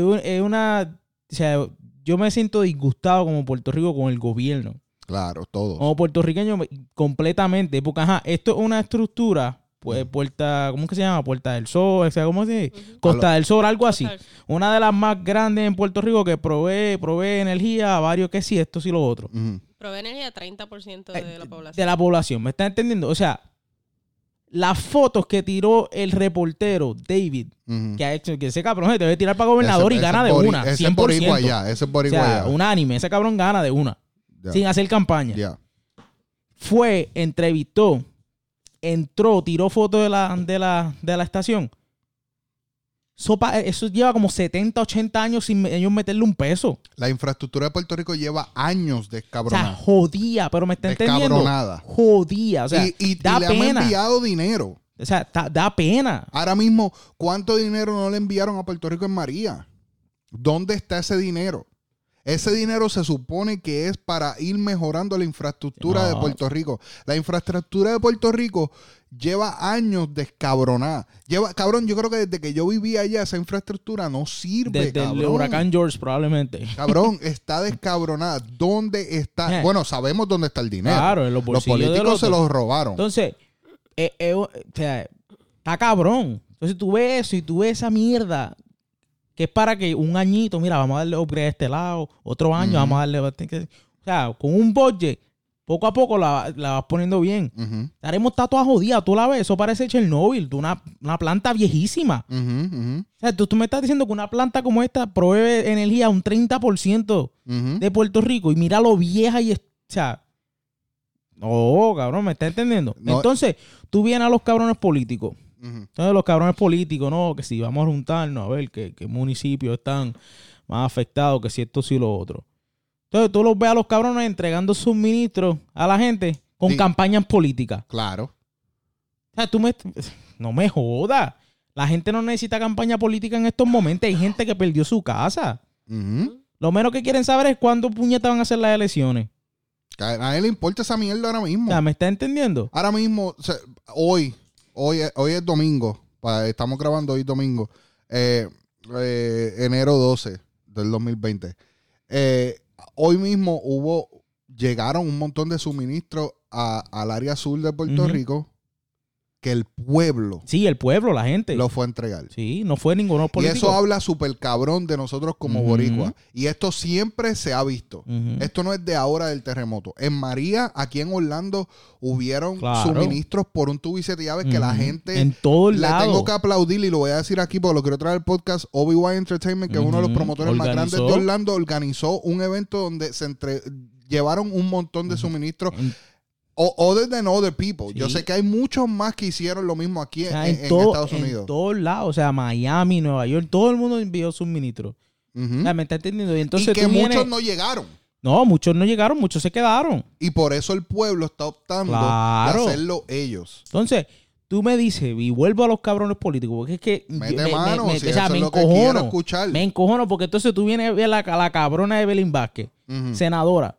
un- es una. O sea, yo me siento disgustado como Puerto Rico con el gobierno. Claro, todos. Como puertorriqueño, me- completamente. Porque, ajá, esto es una estructura. Pues. Puerta. ¿Cómo es que se llama? Puerta del Sol. O sea, ¿cómo se dice? Costa del Sol, algo así. Una de las más grandes en Puerto Rico que provee, provee energía a varios que sí, esto sí, lo otro. Ujú. Provee energía a 30% Eh, de la población. De la población. ¿Me estás entendiendo? O sea, las fotos que tiró el reportero David, que ha hecho, que ese cabrón se debe tirar para gobernador Ese- y ese gana de bori- una. Ese 100%. es boricua ya, ese es o boricua sea, ya. unánime. Ese cabrón gana de una. Sin hacer campaña. Fue, entrevistó, entró, tiró fotos de la, de la, de la estación. Eso, pa- eso lleva como 70, 80 años sin ellos meterle un peso. La infraestructura de Puerto Rico lleva años O sea, descabronada. jodía, pero me está entendiendo. Descabronada. Jodía. O sea, y y- y da le han enviado dinero. O sea, ta- da pena. Ahora mismo, ¿cuánto dinero no le enviaron a Puerto Rico en María? ¿Dónde está ese dinero? Ese dinero se supone que es para ir mejorando la infraestructura de. Puerto Rico. La infraestructura de Puerto Rico lleva años descabronada. Lleva, cabrón, yo creo que desde que yo vivía allá, esa infraestructura no sirve, Desde el cabrón. huracán George, probablemente. Cabrón, está descabronada. ¿Dónde está? Eh. Bueno, sabemos dónde está el dinero. Claro, en los los bolsillos políticos se los robaron. Entonces, eh, eh, o sea, está cabrón. Entonces tú ves eso y tú ves esa mierda que es para que un añito, mira, vamos a darle upgrade a este lado, otro año vamos a darle... O sea, con un budget, poco a poco la, la vas poniendo bien. Ujú, Haremos está toda jodida, tú la ves, eso parece Chernobyl, tú una, una planta viejísima. O sea, tú, tú me estás diciendo que una planta como esta provee energía a un 30% ujú. de Puerto Rico y mira lo vieja y o sea, no, cabrón, me está entendiendo. No. Entonces, tú vienes a los cabrones políticos. Entonces, los cabrones políticos, no, que si vamos a juntarnos a ver qué, qué municipios están más afectados, que si esto, si lo otro. Entonces, tú los ves a los cabrones entregando suministros a la gente con Sí. campañas políticas. Claro. O sea, tú me... No me jodas. La gente no necesita campaña política en estos momentos. Hay gente que perdió su casa. Lo menos que quieren saber es cuándo puñetas van a hacer las elecciones. A nadie le importa esa mierda ahora mismo. O sea, ¿me está entendiendo? Ahora mismo, o sea, hoy, hoy, hoy es domingo. pa- estamos grabando hoy domingo. eh, eh, enero 12 del 2020. Eh, hoy mismo hubo, llegaron un montón de suministros a- al área sur de Puerto. Rico que el pueblo Sí, el pueblo, la gente. lo fue a entregar. Sí, no fue ninguno Y político. eso habla súper cabrón de nosotros como Ujú. boricuas. Y esto siempre se ha visto. Esto no es de ahora del terremoto. En María, aquí en Orlando, hubieron Claro. suministros por un tubo y siete llaves que la gente En todo le lado. tengo que aplaudir y lo voy a decir aquí porque lo quiero traer al podcast. Obi-Wan Entertainment, que es uno de los promotores más grandes de. Orlando, organizó un evento donde se entre llevaron un montón de suministros. En- O other than other people. Sí. Yo sé que hay muchos más que hicieron lo mismo aquí o en, sea, en- en, en Estados en Unidos. todos lados. O sea, Miami, Nueva York, todo el mundo envió suministros. O sea, ¿Me está entendiendo? Y entonces y que tú muchos vienes- no llegaron. No, muchos no llegaron, muchos se quedaron. Y por eso el pueblo está optando Claro. de hacerlo ellos. Entonces, tú me dices, y vuelvo a los cabrones políticos, porque es que Mete me, mano, me- me- si o sea, eso me encojono. escuchar. Me encojono porque entonces tú vienes a ver la, la cabrona de Belín Vázquez, senadora,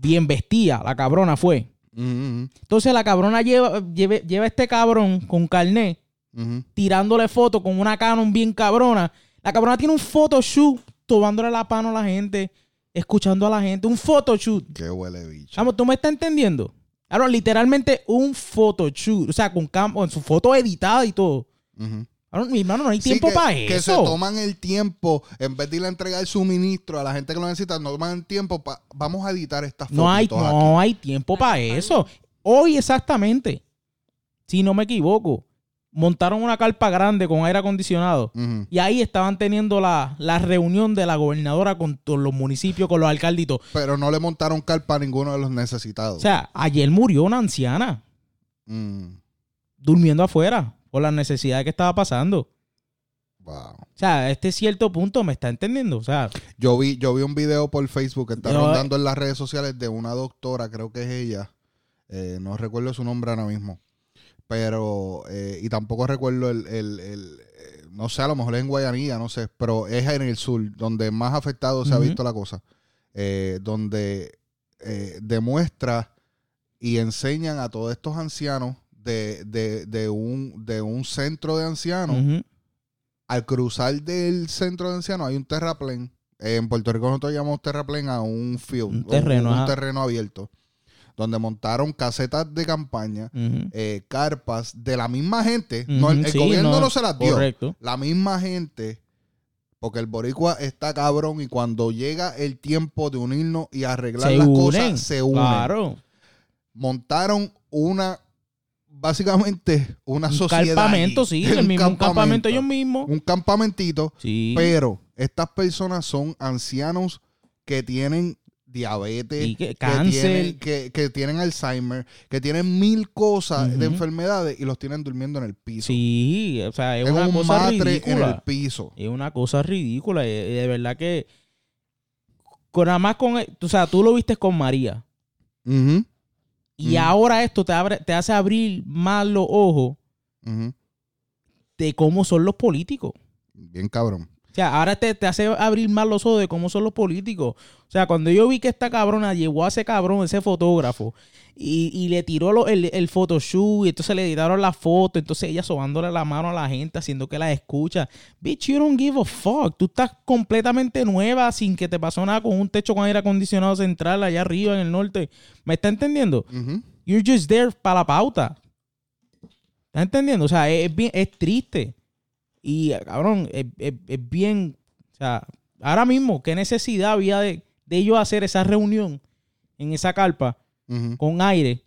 bien vestida, la cabrona fue. ujú, Entonces la cabrona lleva, lleva a este cabrón con carnet, ujú. tirándole fotos con una Canon bien cabrona. La cabrona tiene un photoshoot, tomándole la mano a la gente, escuchando a la gente, un photoshoot. Qué huele bicho. Vamos, ¿tú me estás entendiendo? Claro, literalmente un photoshoot, o sea, con, con su foto editada y todo. Claro, mi hermano, no hay Sí, tiempo que- para Que se eso. toman el tiempo, en vez de ir a entregar suministro a la gente que lo necesita, no toman el tiempo para. Vamos a editar estas fotos. No hay, no hay tiempo para eso. Hoy exactamente, si no me equivoco, montaron una carpa grande con aire acondicionado. Y ahí estaban teniendo la, la reunión de la gobernadora con todos los municipios, con los todo. Pero no le montaron carpa a ninguno de los necesitados. O sea, ayer murió una anciana Mm, durmiendo afuera por las necesidades que estaba pasando. wow. O sea, a este cierto punto me está entendiendo. O sea, Yo vi, yo vi un video por Facebook que está Yo- rondando en las redes sociales de una doctora, creo que es ella. eh, no recuerdo su nombre ahora mismo. Pero, eh, y tampoco recuerdo el, el- el, eh, no sé, a lo mejor es en Guayanilla, no sé, pero es en el sur, donde más afectado se ha visto la cosa. Eh, donde demuestra y enseñan a todos estos ancianos de, de, de un, de un centro de ancianos al cruzar del centro de ancianos hay un terraplén. En Puerto Rico nosotros llamamos terraplén a un field, Un terreno, un, terreno abierto, donde montaron casetas de campaña, eh, carpas de la misma gente. no, el, Ujú, el sí, gobierno no, se las dio. Correcto. La misma gente, porque el boricua está cabrón y cuando llega el tiempo de unirnos y arreglar Se las unen. cosas, se unen. Claro. Montaron una, básicamente, una Un sociedad. campamento, allí. sí. El mismo, un campamento ellos mismos. Un campamentito. Sí. Pero estas personas son ancianos que tienen diabetes, que- que cáncer. tienen, que, que tienen Alzheimer, que tienen mil cosas de enfermedades y los tienen durmiendo en el piso. Sí, o sea, es en una un cosa matre en ridícula. el piso. Es una cosa ridícula. De verdad que. Con nada más con. O sea, tú lo viste con María. Ujú, Y ahora esto te, abre, te hace abrir más los ojos de cómo son los políticos. Bien cabrón. O sea, ahora te, te hace abrir más los ojos de cómo son los políticos. O sea, cuando yo vi que esta cabrona llevó a ese cabrón, ese fotógrafo, y, y le tiró lo- el, el photoshoot, y entonces le editaron la foto, entonces ella sobándole la mano a la gente, haciendo que la escucha. Bitch, you don't give a fuck. Tú estás completamente nueva, sin que te pasó nada, con un techo con aire acondicionado central allá arriba en el norte. ¿Me está entendiendo? You're just there para la pauta. ¿Estás entendiendo? O sea, es, es bien, es triste. Y, cabrón, es, es- es bien. O sea, ahora mismo, ¿qué necesidad había de, de ellos hacer esa reunión en esa carpa con aire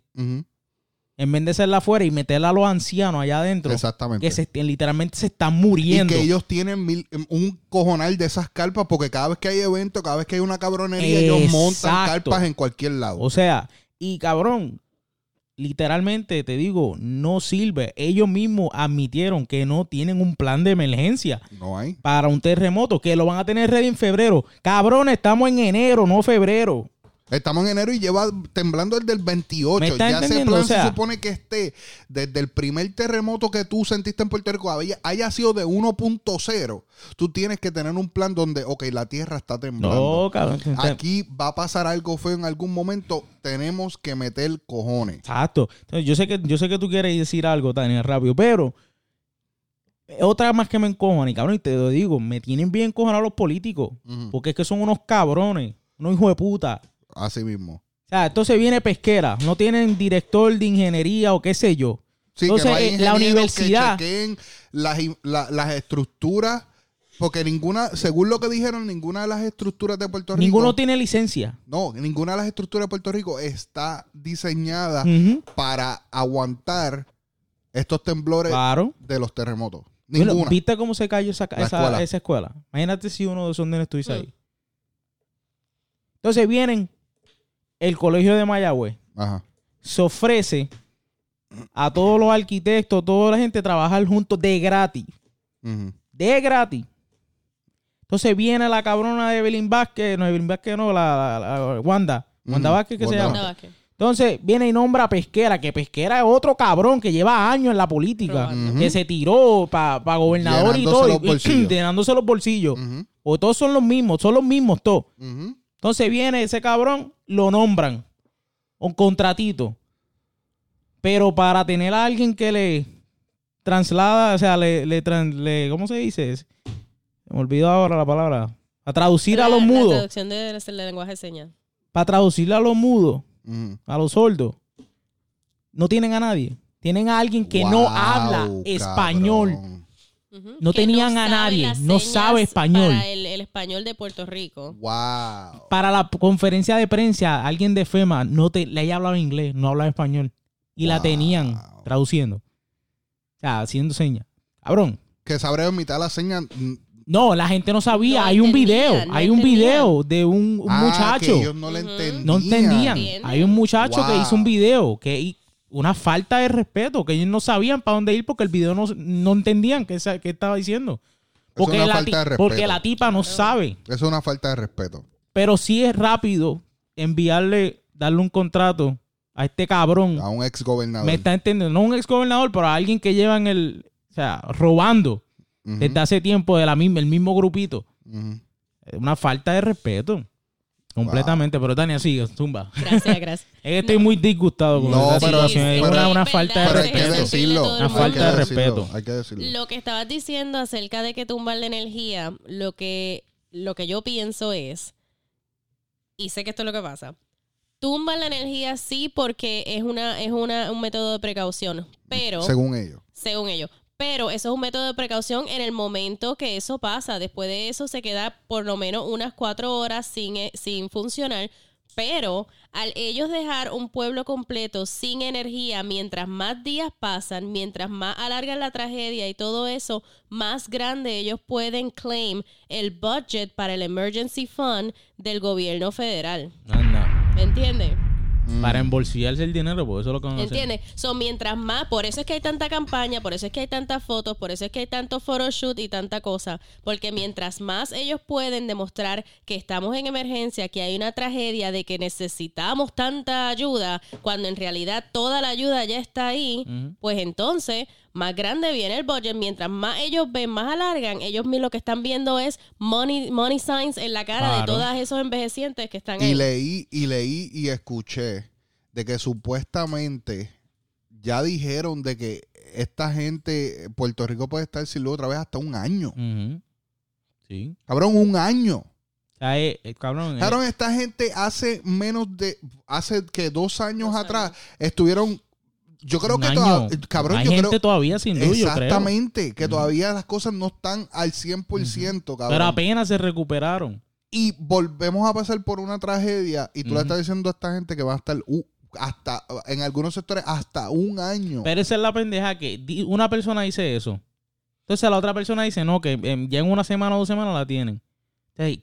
en vez de hacerla afuera y meterla a los ancianos allá adentro? Exactamente. Que se, literalmente se están y muriendo. que ellos tienen mil- un cojonal de esas carpas porque cada vez que hay evento, cada vez que hay una cabronería, ellos montan carpas en cualquier lado. O sea, y cabrón, literalmente te digo, no sirve. Ellos mismos admitieron que no tienen un plan de emergencia no hay. para un terremoto, que lo van a tener ready en febrero. Cabrón, estamos en enero, no febrero. Estamos en enero y lleva temblando desde el 28. ¿Me estás Ya ese plan O sea- se supone que esté desde el primer terremoto que tú sentiste en Puerto Rico haya, haya sido de 1.0. Tú tienes que tener un plan donde, ok, la tierra está temblando. No, cabrón. Aquí va a pasar algo feo en algún momento. Tenemos que meter cojones. Exacto. Yo sé que yo sé que tú quieres decir algo, Tania, rápido, pero otra más que me encojan, y cabrón, y te lo digo, me tienen bien encojonados los políticos, porque es que son unos cabrones, unos hijos de puta. Así mismo. O sea, entonces viene pesquera, no tienen director de ingeniería o qué sé yo. Sí, Entonces, que no hay eh, la universidad- Que chequeen las, la- las estructuras, porque ninguna, según lo que dijeron, ninguna de las estructuras de Puerto Rico. Ninguno tiene licencia. No, ninguna de las estructuras de Puerto Rico está diseñada para aguantar estos temblores Claro. de los terremotos. Bueno, Ninguna. ¿Viste cómo se cayó esa, La esa- escuela. esa escuela? Imagínate si uno de esos nenes estuviese Mm. ahí. Entonces vienen el colegio de Mayagüez. Ajá. Se ofrece a todos los arquitectos, toda la gente a trabajar juntos de gratis. De gratis. Entonces viene la cabrona de Evelyn Vázquez, no, Evelyn Vázquez no, la, la- la- Wanda. Wanda Ujú. Vázquez, ¿qué se llama? Wanda Vázquez. Entonces viene y nombra a Pesquera, que Pesquera es otro cabrón que lleva años en la política, que se tiró para gobernador y Llenándose todo, los y- llenándose los bolsillos. O todos son los mismos, son los mismos todos. Entonces viene ese cabrón, lo nombran. Un contratito. Pero para tener a alguien que le traslada, o sea, le, le, ¿cómo se dice? Se me olvidó ahora la palabra. A traducir a La- los La mudos. traducción de, del lenguaje de señas. Para traducirle a los mudos, Ujú. a los sordos. No tienen a nadie. Tienen a alguien que no habla español. cabrón. No Que tenían a nadie, no sabe español. Para el, el español de Puerto Rico. Wow. Para la conferencia de prensa, alguien de FEMA no te, le haya hablado inglés, no hablaba español. Y la tenían traduciendo. O sea, haciendo señas. Cabrón. Que sabré mitad la seña. No, la gente no sabía. No hay un video. no hay un video de un, un ah, muchacho. Que ellos no le entendían. No entendían. Hay un muchacho que hizo un video que una falta de respeto, que ellos no sabían para dónde ir porque el video no, no entendían qué, qué estaba diciendo. Porque, una la, falta de respeto. porque la tipa no sabe. Eso es una falta de respeto. Pero sí es rápido enviarle, darle un contrato a este cabrón. A un ex gobernador. Me está entendiendo. No un ex gobernador, pero a alguien que lleva en el. O sea, robando desde hace tiempo de la misma, el mismo grupito. Es una falta de respeto. Completamente. Pero Tania, sigue, zumba. Gracias, gracias. Es que estoy muy disgustado con No, esa pero- situación. es una, falta de Pero hay que respeto. respeto. decirlo. Una hay falta que de decirlo, respeto. Hay que decirlo. Lo que estabas diciendo acerca de que tumbar la energía, lo que, lo que yo pienso es, y sé que esto es lo que pasa, tumban la energía sí porque es una es una, un método de precaución, pero Según ellos. según ellos. Pero eso es un método de precaución en el momento que eso pasa. Después de eso se queda por lo menos unas cuatro horas sin, eh, sin funcionar. Pero al ellos dejar un pueblo completo sin energía, mientras más días pasan, mientras más alargan la tragedia y todo eso, más grande ellos pueden claim el budget para el emergency fund del gobierno federal. ¿Me entiendes? Mm. Para embolsillarse el dinero, porque eso es lo que van a hacer. ¿Entiendes? So, mientras más, por eso es que hay tanta campaña, por eso es que hay tantas fotos, por eso es que hay tanto photoshoot y tanta cosa. Porque mientras más ellos pueden demostrar que estamos en emergencia, que hay una tragedia, de que necesitamos tanta ayuda, cuando en realidad toda la ayuda ya está ahí, pues entonces más grande viene el budget. Mientras más ellos ven, más alargan, ellos lo que están viendo es money, money signs en la cara de todos esos envejecientes que están Y ahí. leí, y leí y escuché de que supuestamente ya dijeron de que esta gente, Puerto Rico puede estar sin luz otra vez hasta un año. Sí. Cabrón, un año. Sea, eh, eh, cabrón. eh, Cabrón, esta gente hace menos de, hace que dos años Dos atrás estuvieron, yo creo que año. todavía, cabrón, Hay yo gente creo, todavía sin luz, yo creo. exactamente, que todavía las cosas no están al 100%, cabrón. Pero apenas se recuperaron. y volvemos a pasar por una tragedia y tú le estás diciendo a esta gente que va a estar uh, hasta en algunos sectores hasta un año. Pero esa es la pendeja que una persona dice eso. Entonces la otra persona dice, no, que em, ya en una semana o dos semanas la tienen. Hey,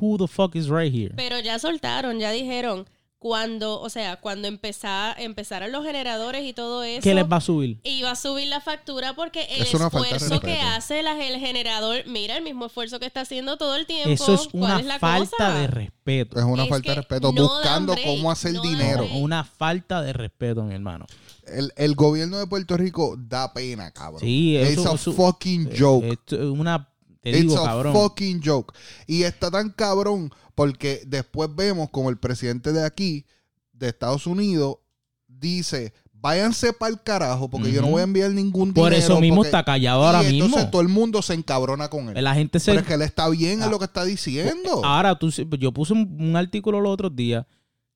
who the fuck is right here? Pero ya soltaron, ya dijeron, cuando, o sea, cuando empezá, empezaran los generadores y todo eso, ¿Qué les va a subir? iba a subir la factura porque el Es esfuerzo que hace la- el generador, mira el mismo esfuerzo que está haciendo todo el tiempo. Eso es ¿cuál una es la falta cosa? de respeto. es una es falta de respeto no buscando break, cómo hacer no dinero. Una falta de respeto, mi hermano. El, el gobierno de Puerto Rico da pena, cabrón. Sí, It's eso a eso- fucking joke. es una te It's digo, a cabrón. fucking joke. Y está tan cabrón porque después vemos como el presidente de aquí, de Estados Unidos, dice, váyanse para el carajo porque yo no voy a enviar ningún Por dinero. eso mismo porque-" está callado Y ahora entonces mismo. todo el mundo se encabrona con él. La gente se Pero es que él está bien Ah. en lo que está diciendo. Ahora, tú, yo puse un, un artículo los otros días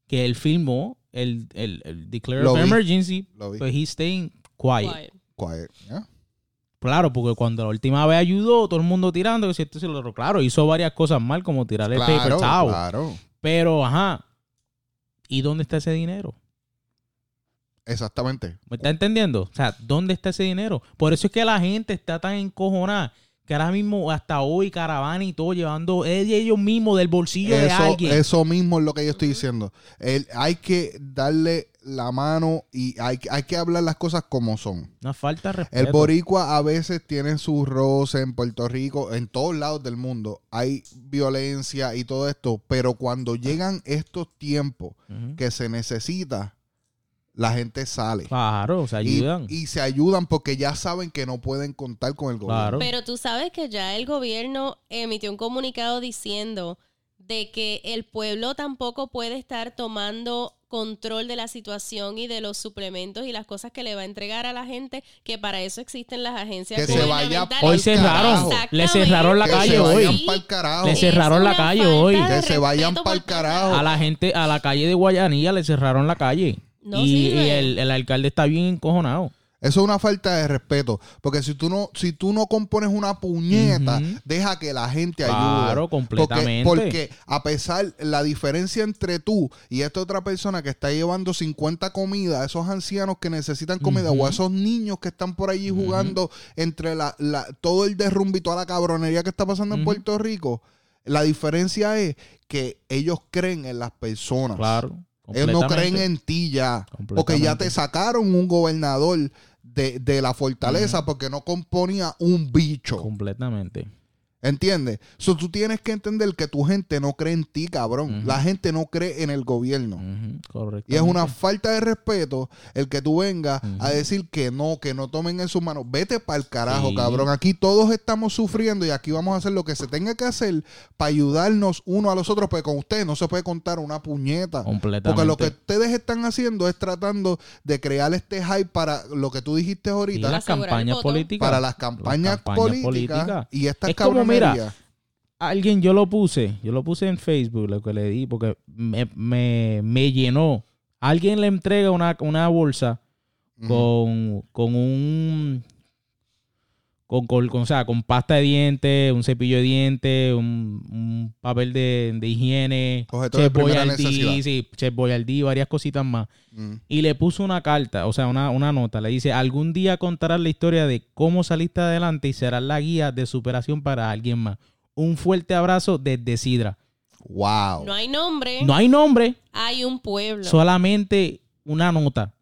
que él filmó el, el, el Declare Lo of vi. Emergency, Lo vi. but he's staying quiet. Quiet. Quiet, ¿ya? Claro, porque cuando la última vez ayudó, todo el mundo tirando, que si esto si lo otro. Claro, hizo varias cosas mal, como tirar el paper Claro, towel. claro. Pero, ajá. ¿Y dónde está ese dinero? Exactamente. ¿Me está entendiendo? O sea, ¿dónde está ese dinero? Por eso es que la gente está tan encojonada que ahora mismo, hasta hoy, caravana y todo, llevando ellos mismos del bolsillo de alguien. eso mismo es lo que yo estoy diciendo. El- hay que darle la mano y hay, hay que hablar las cosas como son. Una falta de respeto. El boricua a veces tiene sus roces en Puerto Rico, en todos lados del mundo. Hay violencia y todo esto, pero cuando llegan estos tiempos que se necesita, la gente sale. Claro, se Y- ayudan. Y, se ayudan porque ya saben que no pueden contar con el gobierno. Claro. Pero tú sabes que ya el gobierno emitió un comunicado diciendo de que el pueblo tampoco puede estar tomando control de la situación y de los suplementos y las cosas que le va a entregar a la gente, que para eso existen las agencias Que se vaya Hoy cerraron. Le cerraron la que calle se hoy. Le cerraron la calle hoy. Que se vayan carajo. A la gente, a la calle de Guayanilla le cerraron la calle. No y sirve. y el, el alcalde está bien encojonado. Eso es una falta de respeto. Porque si tú no, si tú no compones una puñeta, deja que la gente ayude. Claro, completamente. porque a pesar, la diferencia entre tú y esta otra persona que está llevando 50 comidas, esos ancianos que necesitan comida, o esos niños que están por allí jugando entre la, la- todo el derrumbe y toda la cabronería que está pasando en. Puerto Rico, la diferencia es que ellos creen en las personas. Claro. Ellos no creen en ti ya. Porque ya te sacaron un gobernador de, de la fortaleza porque no componía un bicho. Completamente. ¿Entiendes? So, tú tienes que entender que tu gente no cree en ti, cabrón. La gente no cree en el gobierno. Correcto. Y es una falta de respeto el que tú vengas a decir que no, que no tomen en sus manos. Vete para el carajo, Sí. cabrón. Aquí todos estamos sufriendo y aquí vamos a hacer lo que se tenga que hacer para ayudarnos uno a los otros, porque con ustedes no se puede contar una puñeta. Completamente. Porque lo que ustedes están haciendo es tratando de crear este hype para lo que tú dijiste Y ahorita, las Asegurar el campañas políticas. para las campañas, campañas políticas, políticas. y estas Es como, mira. Alguien, yo lo puse, yo lo puse en Facebook, lo que le di, porque me, me, me llenó. Alguien le entrega una, una bolsa con, con un con, con, con- o sea, con pasta de dientes, un cepillo de dientes, un, un papel de, de higiene, Coge todo de Chef primera Boyardee, necesidad. sí, Chef Boyardee, varias cositas más. Mm. Y le puso una carta, o sea, una, una nota. Le dice, algún día contarás la historia de cómo saliste adelante y serás la guía de superación para alguien más. Un fuerte abrazo desde Sidra. Wow. No hay nombre, No hay nombre, hay un pueblo. solamente una nota.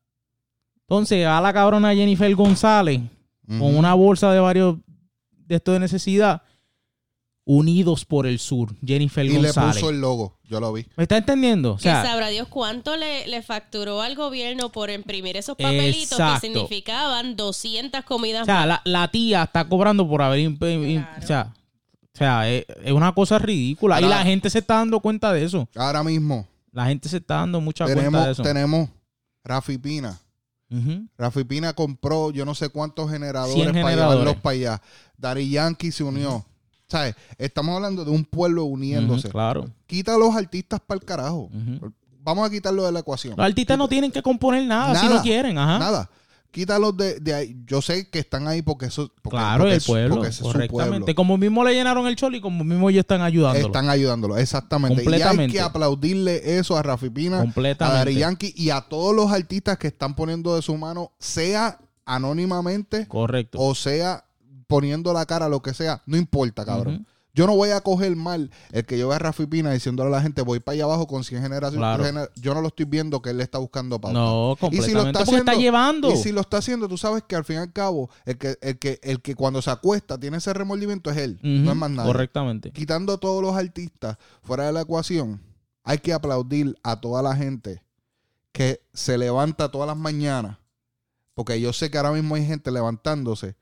Entonces, a la cabrona Jennifer González, con una bolsa de varios de esto de necesidad, Unidos por el Sur, Jennifer Y le González. puso el logo, yo lo vi. ¿Me está entendiendo? O que sabrá Dios cuánto le, le facturó al gobierno por imprimir esos papelitos Exacto. que significaban 200 comidas o sea, la, la tía está cobrando por haber... Claro. O sea, o sea es, es una cosa ridícula. y la gente se está dando cuenta de eso. Ahora mismo La gente se está dando mucha cuenta de tenemos, eso. tenemos Rafi Pina. Ujú. Rafi Pina compró yo no sé cuántos generadores 100 para generadores. llevarlos para allá. Dari Yankee se unió. ¿Sabes? Estamos hablando de un pueblo uniéndose. Claro. Quita a los artistas para el carajo. Vamos a quitarlo de la ecuación. Los artistas no tienen que componer nada, si Nada. no quieren. Ajá. Nada. Quítalos de, de ahí. Yo sé que están ahí porque eso. Porque, claro, porque el es- pueblo, porque ese es su correctamente. pueblo. Como mismo le llenaron el cholo y como mismo ellos están ayudándolo. Están ayudándolo, exactamente. Y hay que aplaudirle eso a Rafi Pina, a. Dari Yankee y a todos los artistas que están poniendo de su mano, sea anónimamente Correcto. o sea poniendo la cara, lo que sea, no importa, cabrón. Yo no voy a coger mal el que yo vea a Rafi Pina diciéndole a la gente, voy para allá abajo con 100 generaciones. Claro. gener- Yo no lo estoy viendo que él le está buscando pauta. No, Y completamente. si lo está haciendo- llevando. Y si lo está haciendo, tú sabes que al fin y al cabo, el que, el que, el que cuando se acuesta tiene ese remordimiento es él, no es más nada. Correctamente. Quitando a todos los artistas fuera de la ecuación, hay que aplaudir a toda la gente que se levanta todas las mañanas, porque yo sé que ahora mismo hay gente levantándose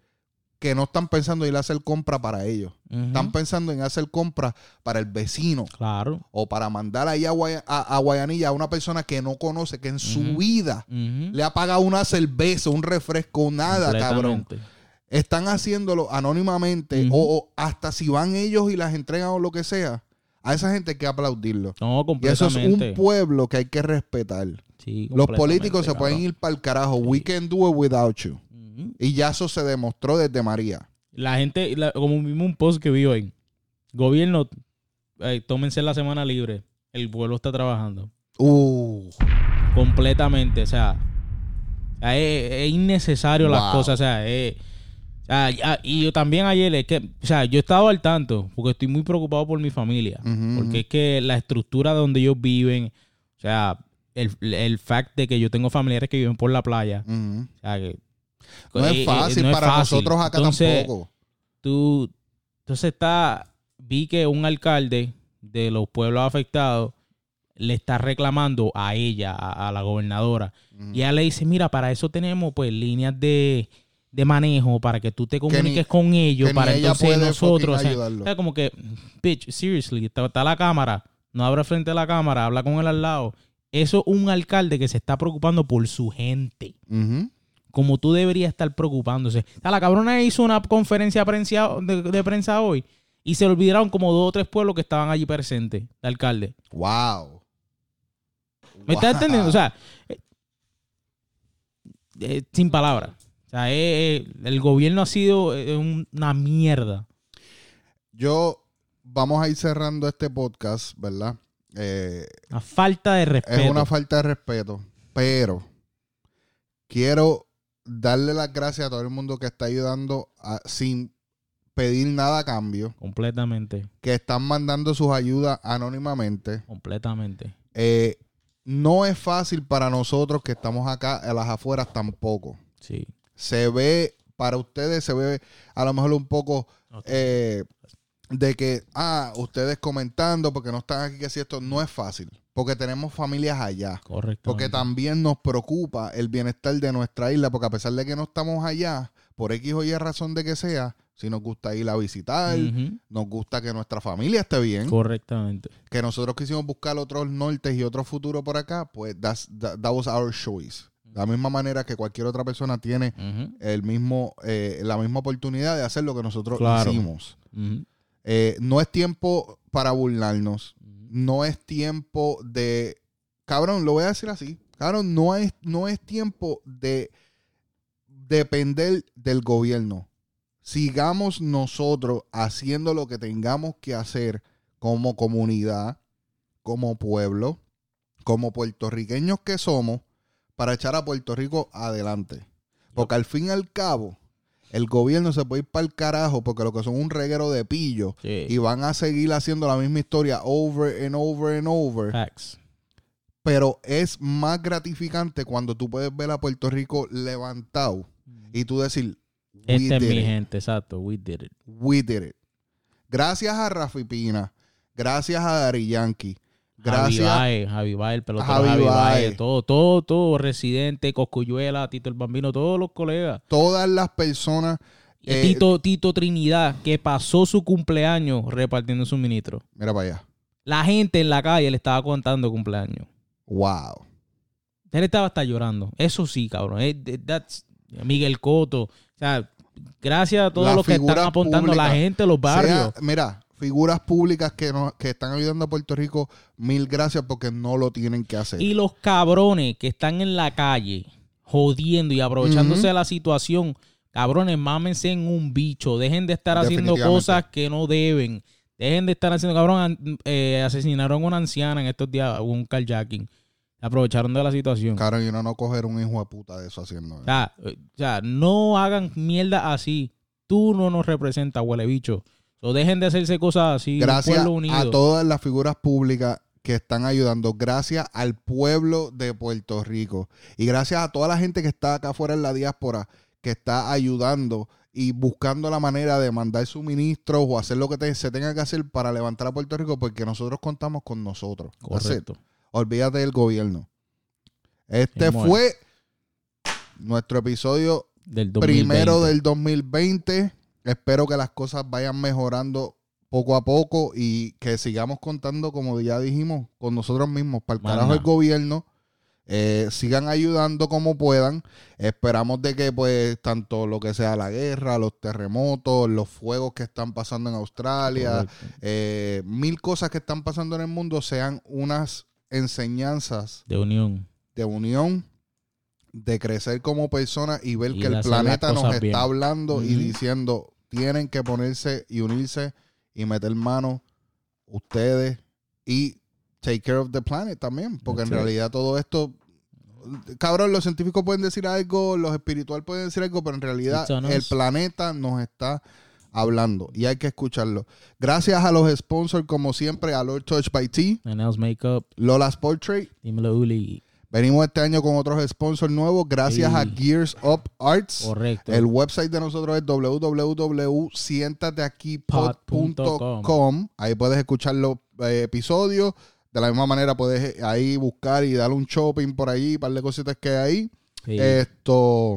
que no están pensando en ir a hacer compra para ellos. Están pensando en hacer compra para el vecino Claro. o para mandar ahí a, Guaya- a- a Guayanilla a una persona que no conoce, que en su vida le ha pagado una cerveza, un refresco, nada, cabrón. Completamente. Están haciéndolo anónimamente o, o hasta si van ellos y las entregan o lo que sea. A esa gente hay que aplaudirlo. No, Y eso es completamente. un pueblo que hay que respetar. Sí, Los completamente, políticos se pueden ir para el carajo. We can do it without you. Y ya eso se demostró desde María. La gente, la- como vimos un post que vi hoy, gobierno, eh, tómense la semana libre, el pueblo está trabajando. Uh, completamente, o sea, es, es innecesario las cosas, o sea, es- sea, ya- y yo también ayer, es que, o sea, yo he estado al tanto, porque estoy muy preocupado por mi familia, porque es que la estructura de donde ellos viven, o sea, el, el fact de que yo tengo familiares que viven por la playa, o sea, que... No eh, es eh, fácil no es para fácil. nosotros acá Entonces, tampoco. tú entonces está vi que un alcalde de los pueblos afectados le está reclamando a ella a, a la gobernadora y ella le dice mira para eso tenemos pues líneas de, de manejo para que tú te comuniques ni- con ellos para entonces nosotros o sea, ayudarlo. o sea, como que bitch seriously está, está la cámara no abre frente a la cámara habla con él al lado eso es un alcalde que se está preocupando por su gente. Como tú deberías estar preocupándose. O sea, la cabrona hizo una conferencia de, de prensa hoy y se le olvidaron como dos o tres pueblos que estaban allí presentes, de alcalde. Wow. ¿Me estás entendiendo? O sea, eh, eh, sin palabras. O sea, eh, el gobierno ha sido un- una mierda. Yo, vamos a ir cerrando este podcast, ¿verdad? Una falta de respeto. es una falta de respeto, pero quiero darle las gracias a todo el mundo que está ayudando a- sin pedir nada a cambio, Completamente. que están mandando sus ayudas anónimamente. Completamente. Eh, no es fácil para nosotros que estamos acá a las afueras tampoco. Sí. Se ve, para ustedes se ve a lo mejor un poco eh, de que, ah, ustedes comentando porque no están aquí, que si esto no es fácil, porque tenemos familias allá. Correcto. Porque también nos preocupa el bienestar de nuestra isla, porque a pesar de que no estamos allá, por X o Y razón de que sea, si nos gusta ir a visitar, nos gusta que nuestra familia esté bien, Correctamente. que nosotros quisimos buscar otros nortes y otro futuro por acá, pues that's- that, that was our choice. De la misma manera que cualquier otra persona tiene el mismo, eh, la misma oportunidad de hacer lo que nosotros Claro. hicimos. Ujú. Eh, no es tiempo para burlarnos. No es tiempo de. Cabrón, lo voy a decir así. Cabrón, no es, no es tiempo de depender del gobierno. Sigamos nosotros haciendo lo que tengamos que hacer como comunidad, como pueblo, como puertorriqueños que somos, para echar a Puerto Rico adelante. Porque al fin y al cabo, el gobierno se puede ir para el carajo porque lo que son un reguero de pillo Sí. y van a seguir haciendo la misma historia over and over and over. Facts. Pero es más gratificante cuando tú puedes ver a Puerto Rico levantado y tú decir, we Esta es did mi it. gente, exacto. We did it. We did it. Gracias a Rafi Pina, gracias a Dari Yankee, Javi gracias Baez, Javi Baez, el pelotero Javi Javi, Baez, Baez. todo, todo, todo, Residente, Coscuyuela, Tito el Bambino, todos los colegas. todas las personas. Eh, Tito, Tito Trinidad, que pasó su cumpleaños repartiendo suministros. Mira para allá. La gente en la calle le estaba contando cumpleaños. Wow. Él estaba hasta llorando. Eso sí, cabrón. Eh, that's- Miguel Coto. O sea, gracias a todos los que están apuntando, la públicas. gente, los barrios. Sea- mira, figuras públicas que, nos- que están ayudando a Puerto Rico, mil gracias porque no lo tienen que hacer. Y los cabrones que están en la calle jodiendo y aprovechándose de la situación, cabrones, mámense en un bicho. Dejen de estar haciendo cosas que no deben. Dejen de estar haciendo, cabrón, eh, asesinaron a una anciana en estos días, un carjacking. Aprovecharon de la situación. Claro, y uno no coger un hijo de puta de eso haciendo. O sea, o sea, no hagan mierda así. Tú no nos representas, huele bicho. O dejen de hacerse cosas así. Gracias unido. a todas las figuras públicas que están ayudando. Gracias al pueblo de Puerto Rico. Y gracias a toda la gente que está acá afuera en la diáspora, que está ayudando y buscando la manera de mandar suministros o hacer lo que te- se tenga que hacer para levantar a Puerto Rico, porque nosotros contamos con nosotros. Correcto. Olvídate del gobierno. Este fue nuestro episodio Del 2020. primero del 2020. Espero que las cosas vayan mejorando poco a poco y que sigamos contando, como ya dijimos, con nosotros mismos. Para el Más carajo el gobierno. Eh, sigan ayudando como puedan. Esperamos de que pues tanto lo que sea la guerra, los terremotos, los fuegos que están pasando en Australia, eh, mil cosas que están pasando en el mundo sean unas enseñanzas De unión. de unión de crecer como persona y ver Y que el planeta nos está hablando y diciendo, tienen que ponerse y unirse y meter mano ustedes y take care of the planet también, porque en right. realidad todo esto cabrón, los científicos pueden decir algo, los espirituales pueden decir algo, pero en realidad el planeta nos está hablando y hay que escucharlo. Gracias a los sponsors, como siempre, a Lord Touch by T, Nails Makeup, Lola's Portrait. dímelo, Uli. Venimos este año con otros sponsors nuevos, gracias Sí. a Gears Up Arts. Correcto. El website de nosotros es www.sientateaquipod.com. Ahí puedes escuchar los eh, episodios. De la misma manera puedes eh, ahí buscar y darle un shopping por ahí, un par de cositas que hay ahí. Sí, Esto,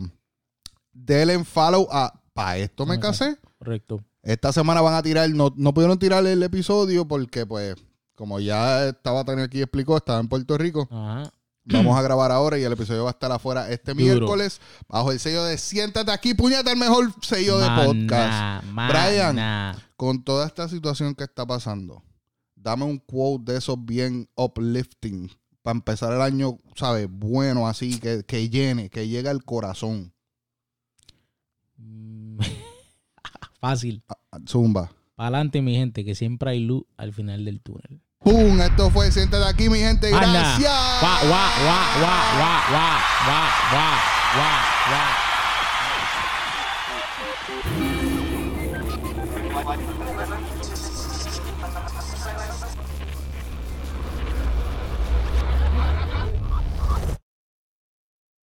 denle en follow a Pa' esto me casé. correcto. Esta semana van a tirar, no, no pudieron tirar el episodio porque pues, como ya estaba Tania aquí explicó, estaba en Puerto Rico. Ajá. Vamos a grabar ahora y el episodio va a estar afuera este Duro. miércoles bajo el sello de Siéntate aquí, puñeta, el mejor sello de podcast. Maná, Brian. Con toda esta situación que está pasando, dame un quote de esos bien uplifting para empezar el año, ¿sabes? Bueno, así, que, que llene, que llegue al corazón. Fácil. Zumba. Para adelante, mi gente, que siempre hay luz al final del túnel. ¡Pum! Esto fue Siéntate aquí, mi gente. Gracias. Guau, guau, guau, guau, guau, guau, guau, guau, guau, guau.